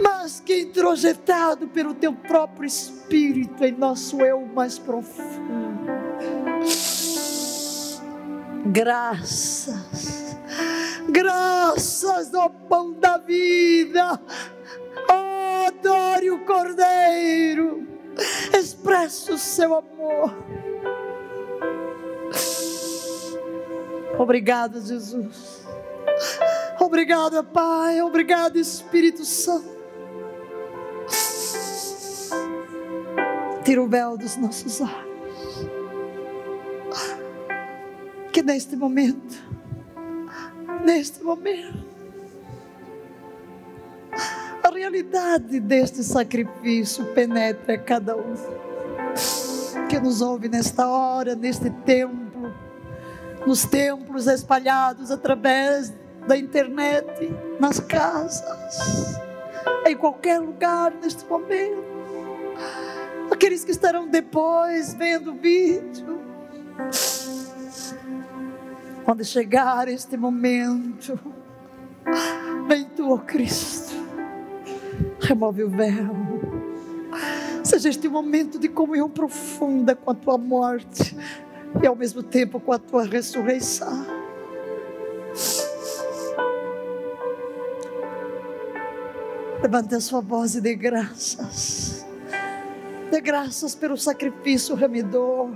mas que é introjetado pelo teu próprio Espírito em nosso eu mais profundo Graças, graças ao pão da vida. Oh, adore o Cordeiro, expressa o seu amor. Obrigado, Jesus. Obrigada, Pai. Obrigado, Espírito Santo. Tira o véu dos nossos olhos. Que neste momento, neste momento, a realidade deste sacrifício penetre a cada um que nos ouve nesta hora, neste templo, nos templos espalhados através da internet, nas casas, em qualquer lugar neste momento. Aqueles que estarão depois vendo o vídeo quando chegar este momento, vem tu, oh Cristo, remove o véu. Seja este momento de comunhão profunda com a tua morte e ao mesmo tempo com a tua ressurreição. Levante a sua voz e dê graças. Dê graças pelo sacrifício remidor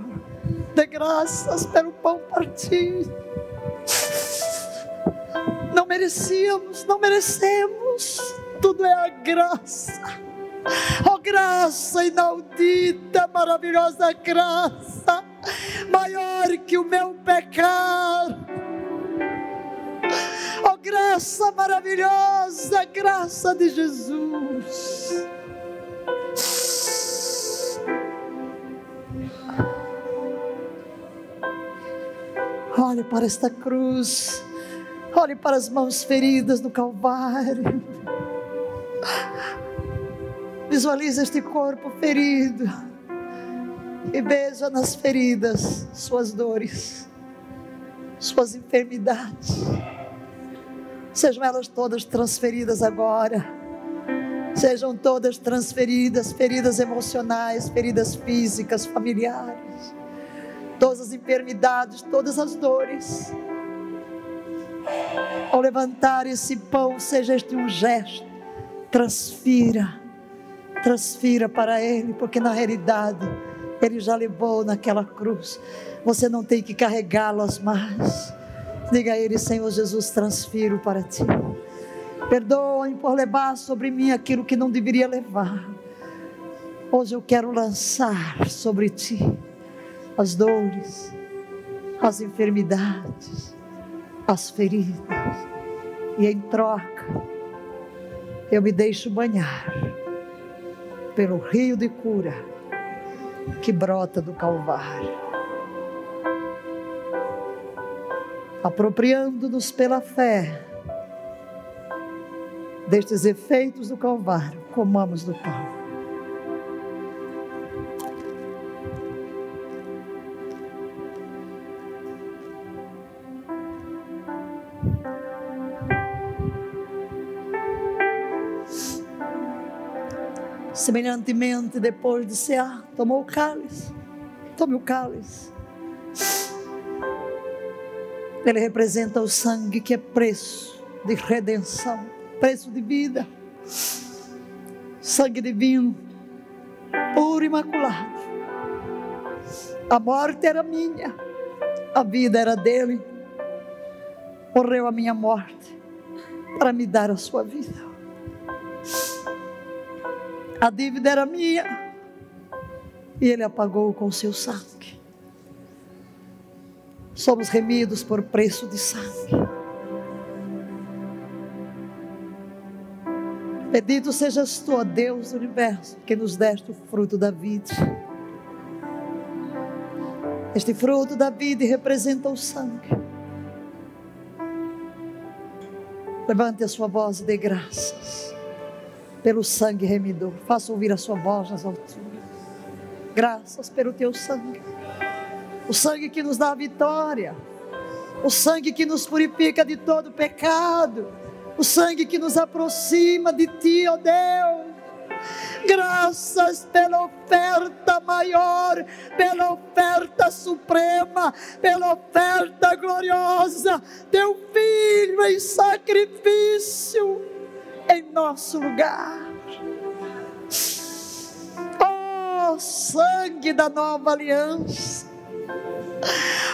Dê graças pelo pão partido. Não merecíamos, não merecemos. Tudo é a graça. Oh, graça inaudita, maravilhosa graça, maior que o meu pecado. Oh, graça maravilhosa, graça de Jesus. Olhe para esta cruz. Olhe para as mãos feridas no Calvário. Visualize este corpo ferido. E beija nas feridas suas dores, suas enfermidades. Sejam elas todas transferidas agora. Sejam todas transferidas, feridas emocionais, feridas físicas, familiares todas as enfermidades, todas as dores. Ao levantar esse pão, seja este um gesto, transfira, transfira para Ele, porque na realidade Ele já levou naquela cruz. Você não tem que carregá-las mais. Diga a Ele, Senhor Jesus, transfiro para Ti. Perdoe por levar sobre mim aquilo que não deveria levar. Hoje eu quero lançar sobre Ti as dores, as enfermidades, as feridas. E em troca, eu me deixo banhar pelo rio de cura que brota do Calvário. Apropriando-nos pela fé destes efeitos do Calvário, comamos do pão. Semelhantemente, depois de cear, tomou o cálice. Tome o cálice. Ele representa o sangue que é preço de redenção, preço de vida. Sangue divino, puro e imaculado. A morte era minha, a vida era dele. Morreu a minha morte para me dar a sua vida. A dívida era minha. E ele apagou com seu sangue. Somos remidos por preço de sangue. Bendito sejas tu, ó Deus do universo, que nos deste o fruto da vida. Este fruto da vida representa o sangue. Levante a sua voz e dê graças pelo sangue remidor. Faça ouvir a sua voz nas alturas. Graças pelo teu sangue. O sangue que nos dá a vitória. O sangue que nos purifica de todo pecado. O sangue que nos aproxima de ti, ó oh Deus. Graças pela oferta maior, pela oferta suprema, pela oferta gloriosa, teu filho em sacrifício em nosso lugar. Oh, sangue da nova aliança.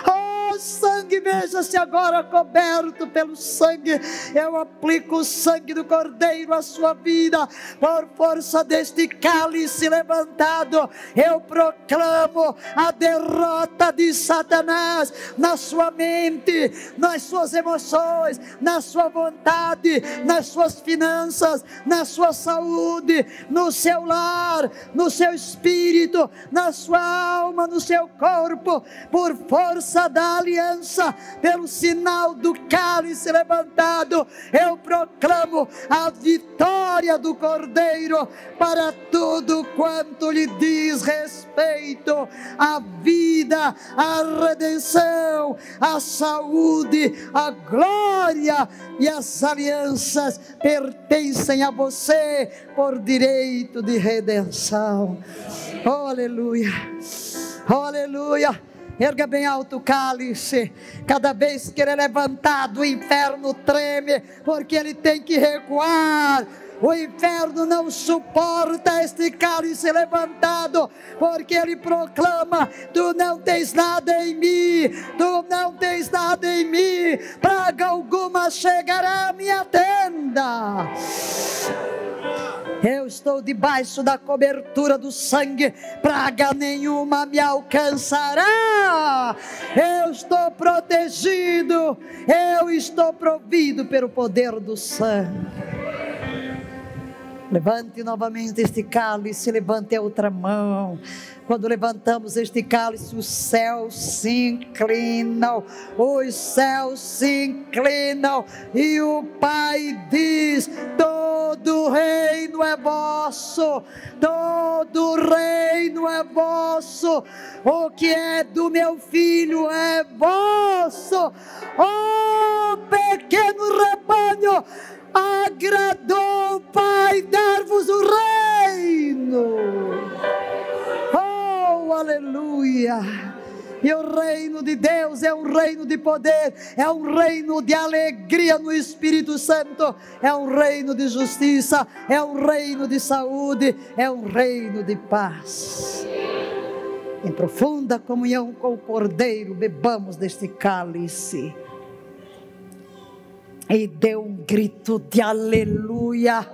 Oh, sangue, veja-se agora coberto pelo sangue. Eu aplico o sangue do Cordeiro à sua vida, por força deste cálice levantado. Eu proclamo a derrota de Satanás na sua mente, nas suas emoções, na sua vontade, nas suas finanças, na sua saúde, no seu lar, no seu espírito, na sua alma, no seu corpo, por força da aliança, pelo sinal do cálice levantado, eu proclamo a vitória do Cordeiro para tudo quanto lhe diz respeito à vida, à redenção, à saúde, à glória e as alianças pertencem a você por direito de redenção. Oh, aleluia. Oh, aleluia. Erga bem alto o cálice. Cada vez que ele é levantado, o inferno treme, porque ele tem que recuar O inferno não suporta este cálice levantado, porque ele proclama: Tu não tens nada em mim, tu não tens nada em mim, praga alguma chegará à minha tenda. Eu estou debaixo da cobertura do sangue, praga nenhuma me alcançará. Eu estou protegido, eu estou provido pelo poder do sangue. Levante novamente este cálice, levante a outra mão. Quando levantamos este cálice, os céus se inclinam, os céus se inclinam, e o Pai diz: todo reino é vosso, todo reino é vosso, o que é do meu filho é vosso, oh pequeno rebanho agradou, Pai, dar-vos o reino. Oh, aleluia! E o reino de Deus é um reino de poder, é um reino de alegria no Espírito Santo, é um reino de justiça, é um reino de saúde, é um reino de paz. Em profunda comunhão com o Cordeiro, bebamos deste cálice e deu um grito de aleluia.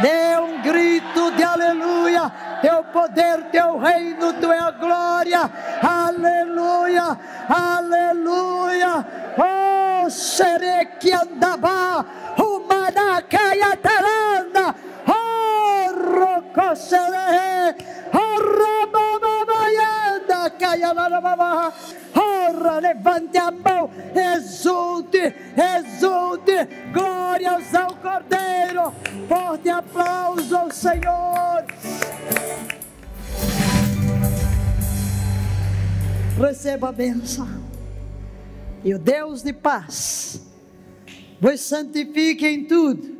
Dê um grito de aleluia. Teu poder, teu reino, tua glória. Aleluia, aleluia. Oh, xereque andaba, humanacaia taranda. Oh, rocoxere, oh, rabababaianda, Ora, levante a mão, exulte, exulte, glórias ao Cordeiro, forte aplauso ao Senhor. Receba a bênção, e o Deus de paz vos santifique em tudo,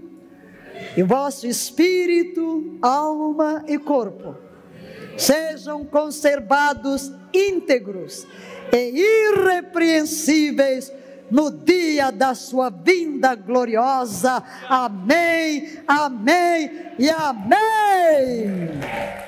e vosso espírito, alma e corpo sejam conservados íntegros e irrepreensíveis no dia da sua vinda gloriosa. Amém, amém e amém.